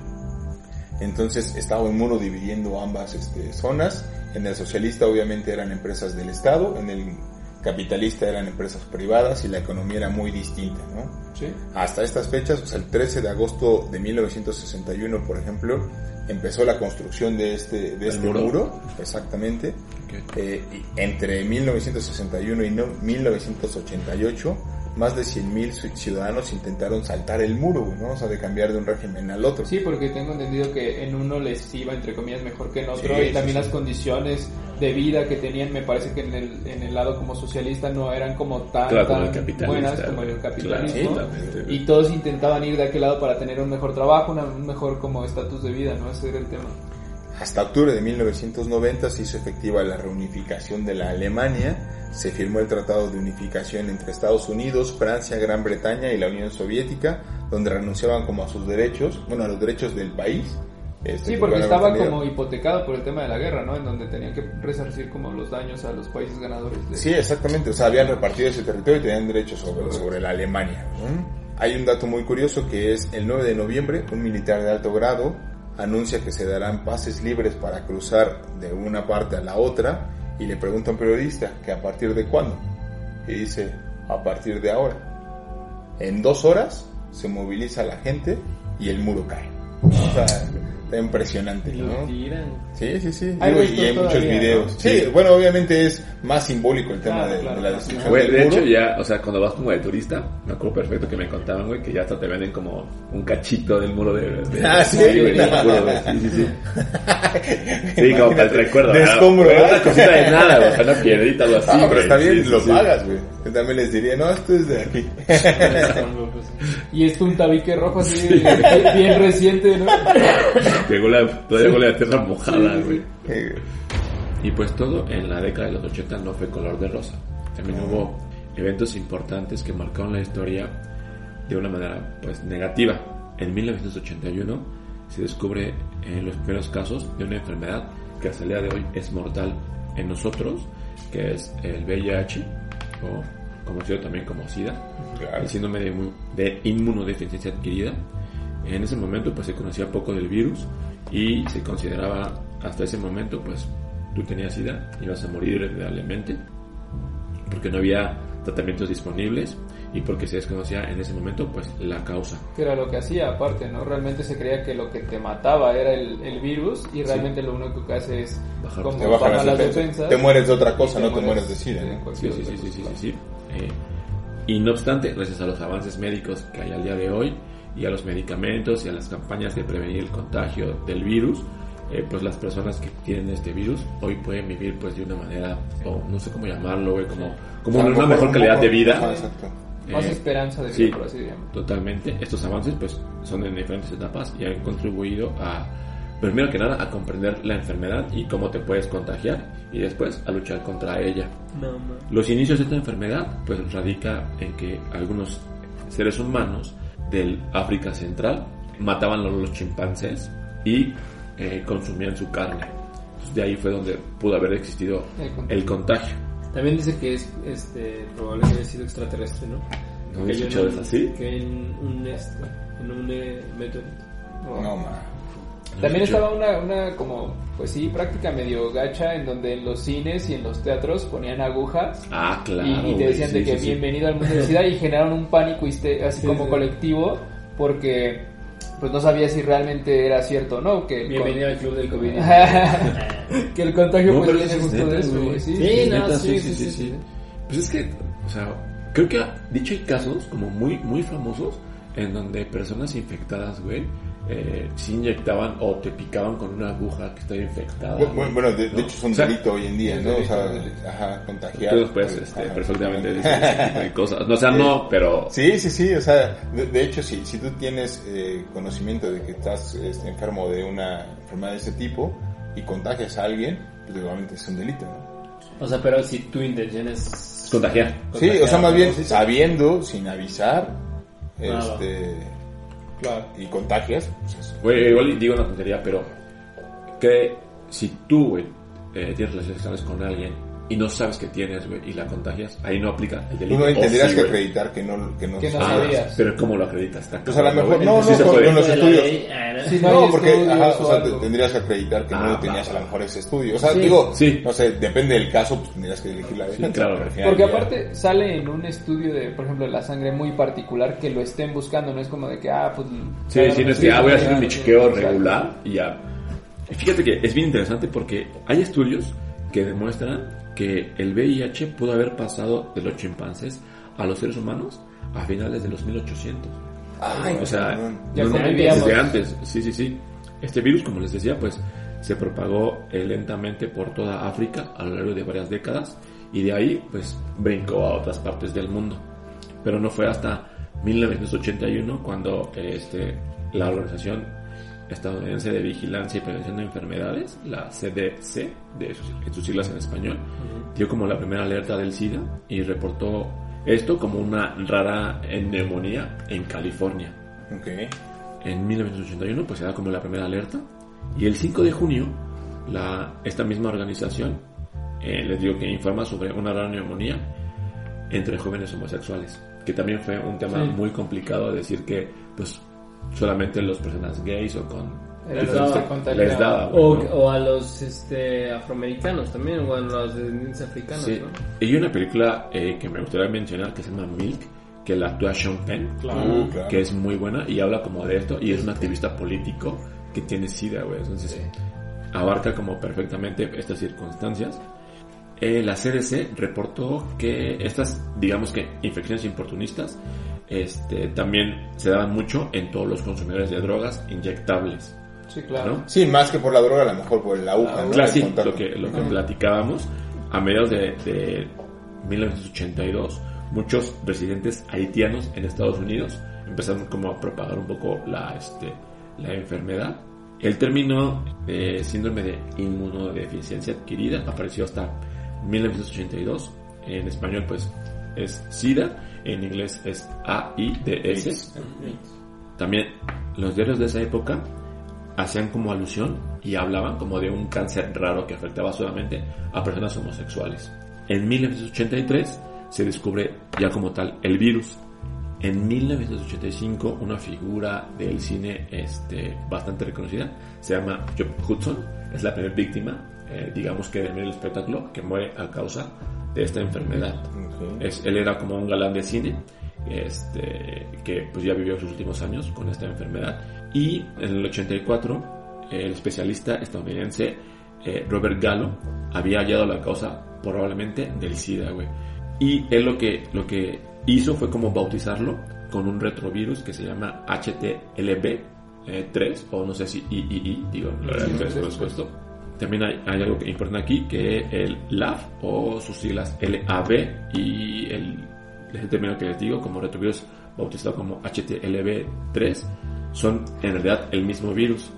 Entonces estaba un muro dividiendo ambas este, zonas. En el socialista obviamente eran empresas del Estado, en el capitalista eran empresas privadas y la economía era muy distinta, ¿no? Sí. Hasta estas fechas, o sea, el 13 de agosto de 1961, por ejemplo, empezó la construcción de este, de este muro? muro? exactamente. Eh, entre 1961 y no- 1988, más de 100.000 ci- ciudadanos intentaron saltar el muro, ¿no? O sea, de cambiar de un régimen al otro. Sí, porque tengo entendido que en uno les iba, entre comillas, mejor que en otro. Sí, y también sí, las sí. condiciones de vida que tenían, me parece que en el, en el lado como socialista no eran como tan, Claro, tan buenas como el capitalismo. Claro, y todos intentaban ir de aquel lado para tener un mejor trabajo, una- un mejor como estatus de vida, ¿no? Ese era el tema. Hasta octubre de 1990 se hizo efectiva la reunificación de la Alemania, se firmó el Tratado de Unificación entre Estados Unidos, Francia, Gran Bretaña y la Unión Soviética, donde renunciaban como a sus derechos, bueno, a los derechos del país. este, Sí, que porque estaba como hipotecado por el tema de la guerra, ¿no? En donde tenían que resarcir como los daños a los países ganadores. De... Sí, exactamente, o sea, habían repartido ese territorio y tenían derechos sobre, sobre la Alemania. Hay un dato muy curioso que es el 9 de noviembre, un militar de alto grado anuncia que se darán pases libres para cruzar de una parte a la otra y le pregunta a un periodista que a partir de cuándo. Y dice, a partir de ahora. En dos horas se moviliza la gente y el muro cae. Está impresionante, ¿no? Sí, sí, sí. Hay Digo, y hay muchos todavía, videos. ¿no? Sí, Sí. bueno, obviamente es más simbólico el tema Claro, de, claro, de la destrucción Güey, del de muro. hecho ya, o sea, cuando vas como de turista, me acuerdo perfecto que me contaban, güey, que ya hasta te venden como un cachito del muro de... de- Ah, sí, güey, no. güey, sí, sí, sí. Sí, como para el recuerdo. De ¿verdad? escombro, ¿verdad? Una cosita de nada, güey, o sea, una piedrita, algo así, Ah, pero está bien, sí, lo sí, sí. pagas, güey. Yo también les diría, no, esto es de aquí. Y es un tabique rojo así, bien, bien reciente, ¿no? Que huele a- todavía huele a tierra mojada, güey. Eh, Y pues todo en la década de los 80 no fue color de rosa. También hubo eventos importantes que marcaron la historia de una manera pues negativa. En 1981 se descubre en los primeros casos de una enfermedad que hasta el día de hoy es mortal en nosotros, que es el VIH o conocido también como SIDA, claro. el síndrome de, de inmunodeficiencia adquirida. En ese momento pues se conocía poco del virus y se consideraba hasta ese momento pues tú tenías SIDA, ibas a morir irremediablemente porque no había tratamientos disponibles y porque se desconocía en ese momento pues la causa. Que era lo que hacía, aparte, ¿no? Realmente se creía que lo que te mataba era el, el virus y realmente lo único que hace es Bajar como Te bajan las las defensas. defensas. Te mueres de otra cosa, y no te mueres de SIDA. de cualquier Sí, sí, sí, sí, sí, sí, sí. Eh, y no obstante, gracias a los avances médicos que hay al día de hoy y a los medicamentos y a las campañas de prevenir el contagio del virus, eh, pues las personas que tienen este virus hoy pueden vivir pues de una manera, o no sé cómo llamarlo, güey, como, como O sea, una un mejor calidad de vida. Exacto. Más Eh, esperanza de sí. vida, por así decirlo. Totalmente. Estos avances pues son en diferentes etapas y han contribuido a, primero que nada, a comprender la enfermedad y cómo te puedes contagiar y después a luchar contra ella. No. Los inicios de esta enfermedad pues radica en que algunos seres humanos del África Central mataban a los chimpancés y eh, consumían su carne. Entonces, de ahí fue donde pudo haber existido El contagio. el contagio. También dice que es este, probable que haya sido extraterrestre, ¿no? ¿No yo escuchado eso así? Que en un, este, en un eh, meteorito. No, ma. También estaba una, una como, pues sí, práctica medio gacha en donde en los cines y en los teatros ponían agujas Ah, claro. y, y te decían güey, de sí, que sí, sí. bienvenido al mundo del SIDA y generaron un pánico histe- así Sí, como sí. colectivo porque pues no sabía si realmente era cierto o no. Que Bienvenido al club del COVID. con- que el contagio No, pues viene justo neta, de eso, güey. Sí, Sí, no, neta, sí, sí, sí, sí. Pues es que, o sea, creo que, dicho hay casos como muy, muy famosos en donde personas infectadas, güey, eh, se inyectaban o te picaban con una aguja que está infectada. Bueno, bueno, de, de ¿no? hecho es un O sea, delito hoy en día, ¿no? O delito, sea, delito. ajá, contagiar. Tú puedes este, Ajá, perfectamente ese tipo de cosas. No, o sea, no, pero... Sí, sí, sí, o sea, de, de hecho, si, si tú tienes eh, conocimiento de que estás este, enfermo de una enfermedad de ese tipo y contagias a alguien, pues igualmente es un delito, ¿no? O sea, pero si tu intención es... Contagiar. Sí, o sea, más bien Sí, sí. sabiendo, sin avisar, Ah, este, y contagias, pues eso. Güey, igual digo una tontería, pero que si tú, güey, eh, tienes relaciones sexuales con alguien y no sabes que tienes, güey, y la contagias, ahí no aplica el Tú delito. no O tendrías sí, que güey. acreditar que no, que no, Que no Ah, sabías. pero ¿cómo lo acreditas? Está Pues a lo mejor, güey. no, Sí no, con, con los estudios. ¿no? Sí, no No, porque ajá, o sea, te- tendrías que acreditar que Ah, no va, tenías a va. lo mejor ese estudio. O sea, Sí. digo, Sí. no sé, depende del caso, pues tendrías que elegir la defensa. claro. pero Porque ya- aparte sale en un estudio de, por ejemplo, de la sangre muy particular que lo estén buscando, no es como de que, ah, pues... Sí, claro, sí, no es sí, que ah, voy a sí, hacer mi sí, chequeo regular y ya. Y fíjate que es bien interesante porque hay estudios que demuestran que el VIH pudo haber pasado de los chimpancés a los seres humanos a finales de los 1800. Ay, O sea. Ya no, desde antes, sí, sí, sí. Este virus, como les decía, pues se propagó eh, lentamente por toda África a lo largo de varias décadas y de ahí, pues, brincó a otras partes del mundo. Pero no fue hasta 1981 cuando este, la Organización Estadounidense de Vigilancia y Prevención de Enfermedades, la CDC, de sus, en sus siglas en español, dio como la primera alerta del SIDA y reportó esto como una rara neumonía en California. Ok. En 1981 pues se da como la primera alerta y el 5 de junio la, esta misma organización eh, les digo que informa sobre una rara neumonía entre jóvenes homosexuales que también fue un tema Sí. muy complicado decir que pues solamente las personas gays o con Les daba- contagiaba. les daba O, ¿no? o a los este, afroamericanos también, o a los descendientes africanos, Sí. ¿no? Y hay una película eh, que me gustaría mencionar que se llama Milk, que la actúa Sean Penn, Uh, claro. que es muy buena y habla como de esto y es un activista político que tiene SIDA, güey. Entonces abarca como perfectamente estas circunstancias. Eh, la CDC reportó que estas, digamos que infecciones importunistas, este, también se daban mucho en todos los consumidores de drogas inyectables. Sí, claro. ¿no? Sí, más que por la droga, a lo mejor por la aguja, ¿no? Claro, sí, lo que, lo que platicábamos, a mediados de, de 1982, muchos residentes haitianos en Estados Unidos empezaron como a propagar un poco la, este, la enfermedad. El término de síndrome de inmunodeficiencia adquirida apareció hasta 1982. En español, pues, es SIDA. En inglés es AIDS. También los diarios de esa época hacían como alusión y hablaban como de un cáncer raro que afectaba solamente a personas homosexuales. En 1983 se descubre ya como tal el virus. En 1985 una figura del cine este, bastante reconocida se llama Job Hudson, es la primera víctima, eh, digamos que del medio del espectáculo, que muere a causa de esta enfermedad. Ok. Es, él era como un galán de cine, este, que pues ya vivió sus últimos años con esta enfermedad. Y en el 84, el especialista estadounidense eh, Robert Gallo había hallado la causa probablemente del SIDA, güey. Y él lo que, lo que hizo fue como bautizarlo con un retrovirus que se llama HTLV3, o no sé si III, digo, la verdad que desconozco esto. También hay, hay algo importante aquí, que el LAV, o sus siglas LAV, y el, el término que les digo, como retrovirus bautizado como HTLV3, son en realidad el mismo virus.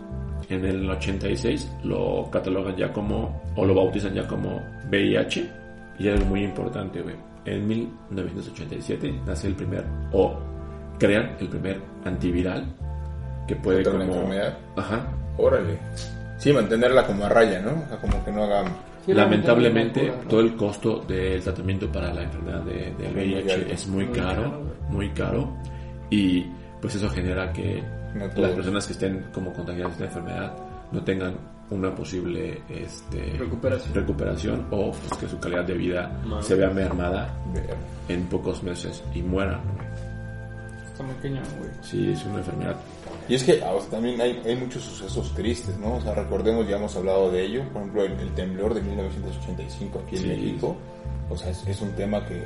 En el 86 lo catalogan ya como, o lo bautizan ya como VIH, y algo muy importante, güey. En 1987 nace el primer, o crean el primer antiviral que puede como... enfermedad. Ajá, Órale. Sí, mantenerla como a raya, ¿no? O sea, como que no haga... Sí, Lamentablemente, ¿no? todo el costo del tratamiento para la enfermedad de, del VIH es muy caro, muy caro, y pues eso genera que No las personas que estén como contagiadas de esta enfermedad no tengan una posible este, Recuperación. recuperación o pues, que su calidad de vida se vea mermada en pocos meses y mueran. Está muy güey. Sí, es una enfermedad. Y es que ah, o sea, también hay, hay muchos sucesos tristes, ¿no? O sea, recordemos, ya hemos hablado de ello, por ejemplo, el, el temblor de 1985 aquí en Sí. México. O sea, es, es un tema que...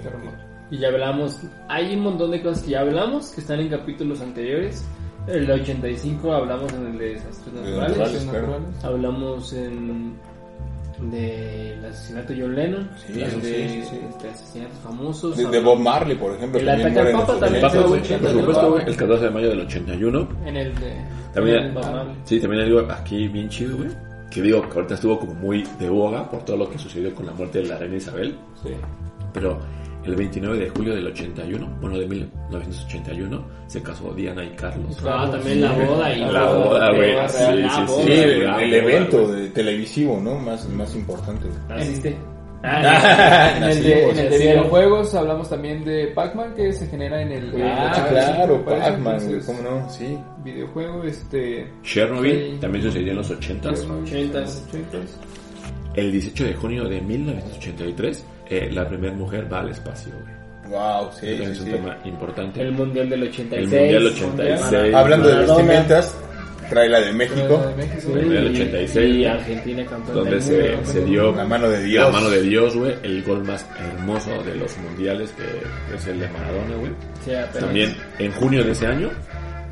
Y ya hablamos, hay un montón de cosas que ya hablamos, que están en capítulos anteriores. El de 85 hablamos en el de desastres De naturales. naturales. Hablamos en del asesinato de John Lennon, Sí, sí, de, sí, sí. este, asesinatos famosos. De, de Bob Marley, por ejemplo. El también ataque al Papa también fue Papa, un sí, por ochenta, supuesto, el 14 de mayo del 81. En el de... También- en el Bob de- Marley. Sí, también hay algo aquí bien chido, güey. Que digo que ahorita estuvo como muy de boga por todo lo que sucedió con la muerte de la reina Isabel. Sí. Pero el 29 de julio del 81, bueno, de 1981, se casó Diana y Carlos. Ah, también la boda y La boda, güey. La Sí, boda, sí, sí. el, la el boda, evento de televisivo, ¿no? Más, más importante. ¿Naciste? En el de, en el de Nacimos, videojuegos hablamos también de Pac-Man que se genera en el... Ah, 85, claro, Pac-Man, ¿cómo no? Sí. Videojuego, este... Chernobyl Sí. también sucedió en los 80 ochentas. ochentas. El 18 de junio de 1983, eh, la primera mujer va al espacio, güey. Wow, sí, es sí, un sí. tema importante. El mundial del 86. El Mundial 86. Hablando de Maradona. vestimentas, trae la de México. de México. Sí, Mundial y- 86, Y. Argentina campeón donde del se, mundo. se dio La mano de Dios. la mano de Dios, güey, el gol más hermoso de los mundiales, que es el de Maradona, güey. También en junio de ese año,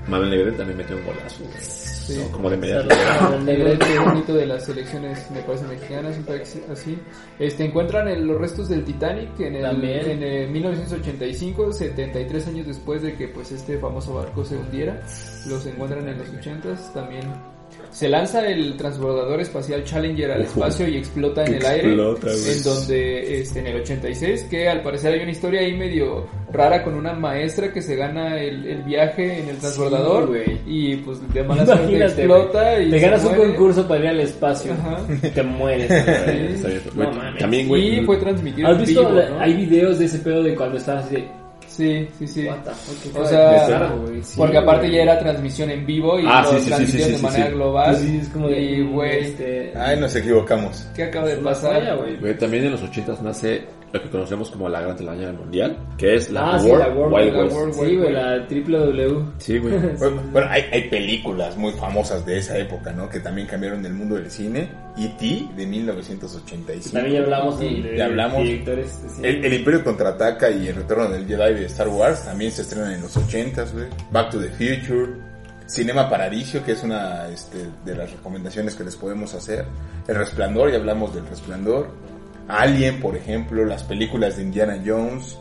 Mabel Negrete también metió un golazo. Sí. ¿no? Como de media Saludos. tonelada. El negrete bonito de las selecciones, me parece, mexicanas, un así. Este, encuentran el- los restos del Titanic en el, en el 1985, 73 años después de que pues este famoso barco se hundiera. Los encuentran en los 80s también. Se lanza el transbordador espacial Challenger al espacio y explota en el Explota, aire. güey. En donde, este, en el 86, que al parecer hay una historia ahí medio rara con una maestra que se gana el, el viaje en el transbordador. y pues de mala suerte Imagínate, explota güey. y Te ganas un concurso para ir al espacio. Ajá. Te mueres. No. También, güey. Y fue transmitido ¿Has en visto? vivo, la- ¿no? Hay videos de ese pedo de cuando estabas así de. Sí, sí, sí. O sea, raro, güey. Sí, Porque aparte ya era transmisión en vivo y Ah, lo sí, sí, sí, transmitían sí, de manera sí. global. Sí, es como de. y güey, este, Ay, nos equivocamos. ¿qué acaba de pasar? güey. También en los 80 nace lo que conocemos como la Gran Telaraña Mundial, que es la Ah, sí, World, la World, Wild la West. World. Sí, güey, la triple W. Sí, güey. Bueno, bueno, hay, hay películas muy famosas de esa época, ¿no? Que también cambiaron el mundo del cine. E.T. de 1985. También ya hablamos de, Sí, de ya hablamos. directores. de. El, el Imperio Contraataca y El Retorno del Jedi de Star Wars también se estrenan en los 80s, güey. Back to the Future. Cinema Paradiso, que es una este, de las recomendaciones que les podemos hacer. El Resplandor, ya hablamos del Resplandor. Alien, por ejemplo, las películas de Indiana Jones.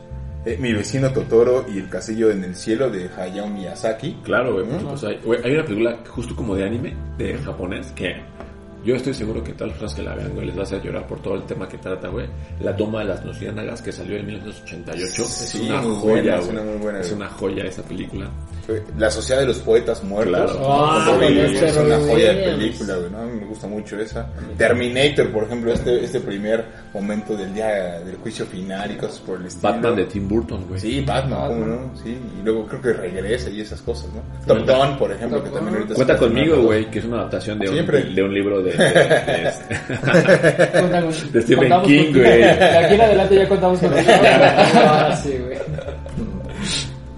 eh, Mi vecino Totoro y El Castillo en el Cielo de Hayao Miyazaki. Claro, güey. pues, hay, güey, hay una película justo como de anime, de japonés, que yo estoy seguro que todas las personas que la vean, güey, les va a hacer llorar por todo el tema que trata, güey. La toma de las luciérnagas que salió en 1988. Sí, es una joya, buena, es güey. una muy buena, Es güey. una joya esa película. La Sociedad de los Poetas Muertos. Claro. Con Williams, este es una joya de película, güey, ¿no? A mí me gusta mucho esa. Terminator, por ejemplo, este, este primer momento del día del juicio final y cosas por el estilo. Batman de Tim Burton, güey. Sí, Batman, ¿cómo no? Sí, y luego creo que regresa y esas cosas, ¿no? Top Gun, por ejemplo, Top que también ahorita se Cuenta conmigo, güey, que es una adaptación de un, Siempre. de un libro de, de- de- De Stephen contamos King, güey. De aquí en adelante ya contamos con Ah, sí, güey.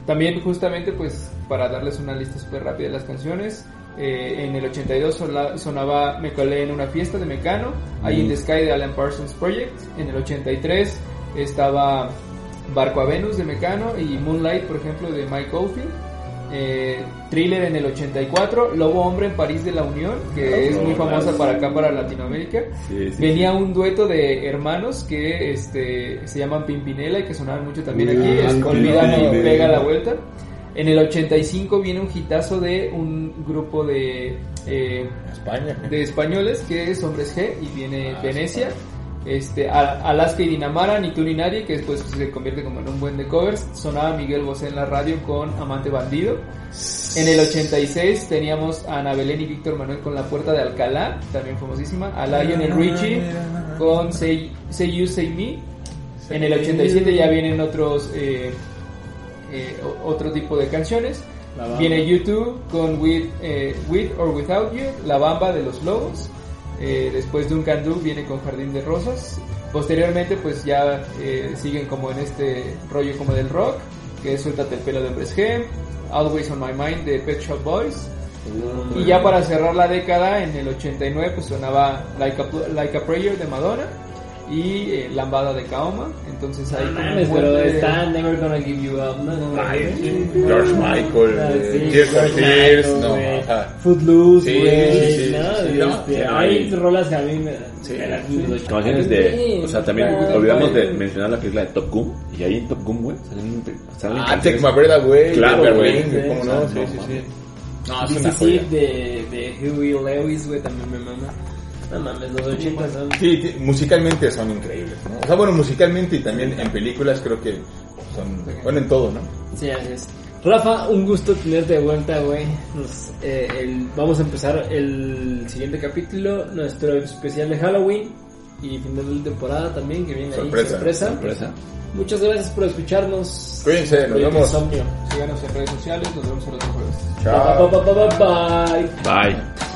También justamente pues para darles una lista súper rápida de las canciones, eh, en el 82 sola- sonaba Me colé en una fiesta de Mecano, Eye in the Sky de Alan Parsons Project, en el 83 estaba Barco a Venus de Mecano y Moonlight por ejemplo de Mike Oldfield. Eh, Thriller en el 84, Lobo Hombre en París de la Unión, que es muy famosa para acá, para Latinoamérica. Sí, sí, Venía un dueto de hermanos que este, se llaman Pimpinela y que sonaban mucho también aquí. Es Olvídame y Pimpinela. pega la vuelta. En el 85 viene un hitazo de un grupo de, eh, España. de españoles que es Hombres G y viene Ah, Venecia. Este, Alaska y Dinamara, Ni tú ni nadie, que después se convierte como en un buen de covers. Sonaba Miguel Bosé en la radio con Amante Bandido. En el 86 teníamos a Ana Belén y Víctor Manuel con La Puerta de Alcalá, también famosísima. A Lionel Richie con Say, Say You, Say Me. En el 87 ya vienen otros eh, eh, otro tipo de canciones. Viene YouTube con With, eh, With or Without You, La Bamba de los Lobos. Eh, después Duncan Du viene con Jardín de Rosas. Posteriormente pues ya eh, siguen como en este rollo como del rock, que es Suéltate el pelo de Hombres G. Always on My Mind de Pet Shop Boys. Y ya para cerrar la década, en el 89, pues sonaba Like a, like a Prayer de Madonna y eh, Lambada de Kaoma. Entonces ahí un buen pero de- está Never Gonna Give You Up. No, no, Ay, no. George Michael, Ah, eh, sí, Tears for no, ajá. Footloose, Sí, güey. sí, sí, ¿no? sí, no, este, sí, hay rolas que a mí me. Sí. Canciones de, o sea, también Claro, olvidamos de mencionar la película de Top Gun, y ahí en Top Gun, güey, salen, salen Ah, canciones- Take My Breath Away, Claro, de güey. ¿cómo no? no, Sí, no, sí, no. sí. No, es una de, de Huey Lewis, güey, también me mama. No mames, los 80 son. Sí, musicalmente son increíbles, ¿no? O sea, bueno, musicalmente y también en películas creo que son, bueno, en todo, ¿no? Sí, así es. Rafa, un gusto tenerte de vuelta, güey. Nos, eh, el- vamos a empezar el siguiente capítulo, nuestro especial de Halloween y final de temporada también, que viene Sorpresa, ahí. Sorpresa. Sorpresa. Muchas gracias por escucharnos. Cuídense, nos vemos. Insomnio. Síganos en redes sociales, nos vemos el otro jueves. Chao. Bye, bye, bye, bye, bye. Bye.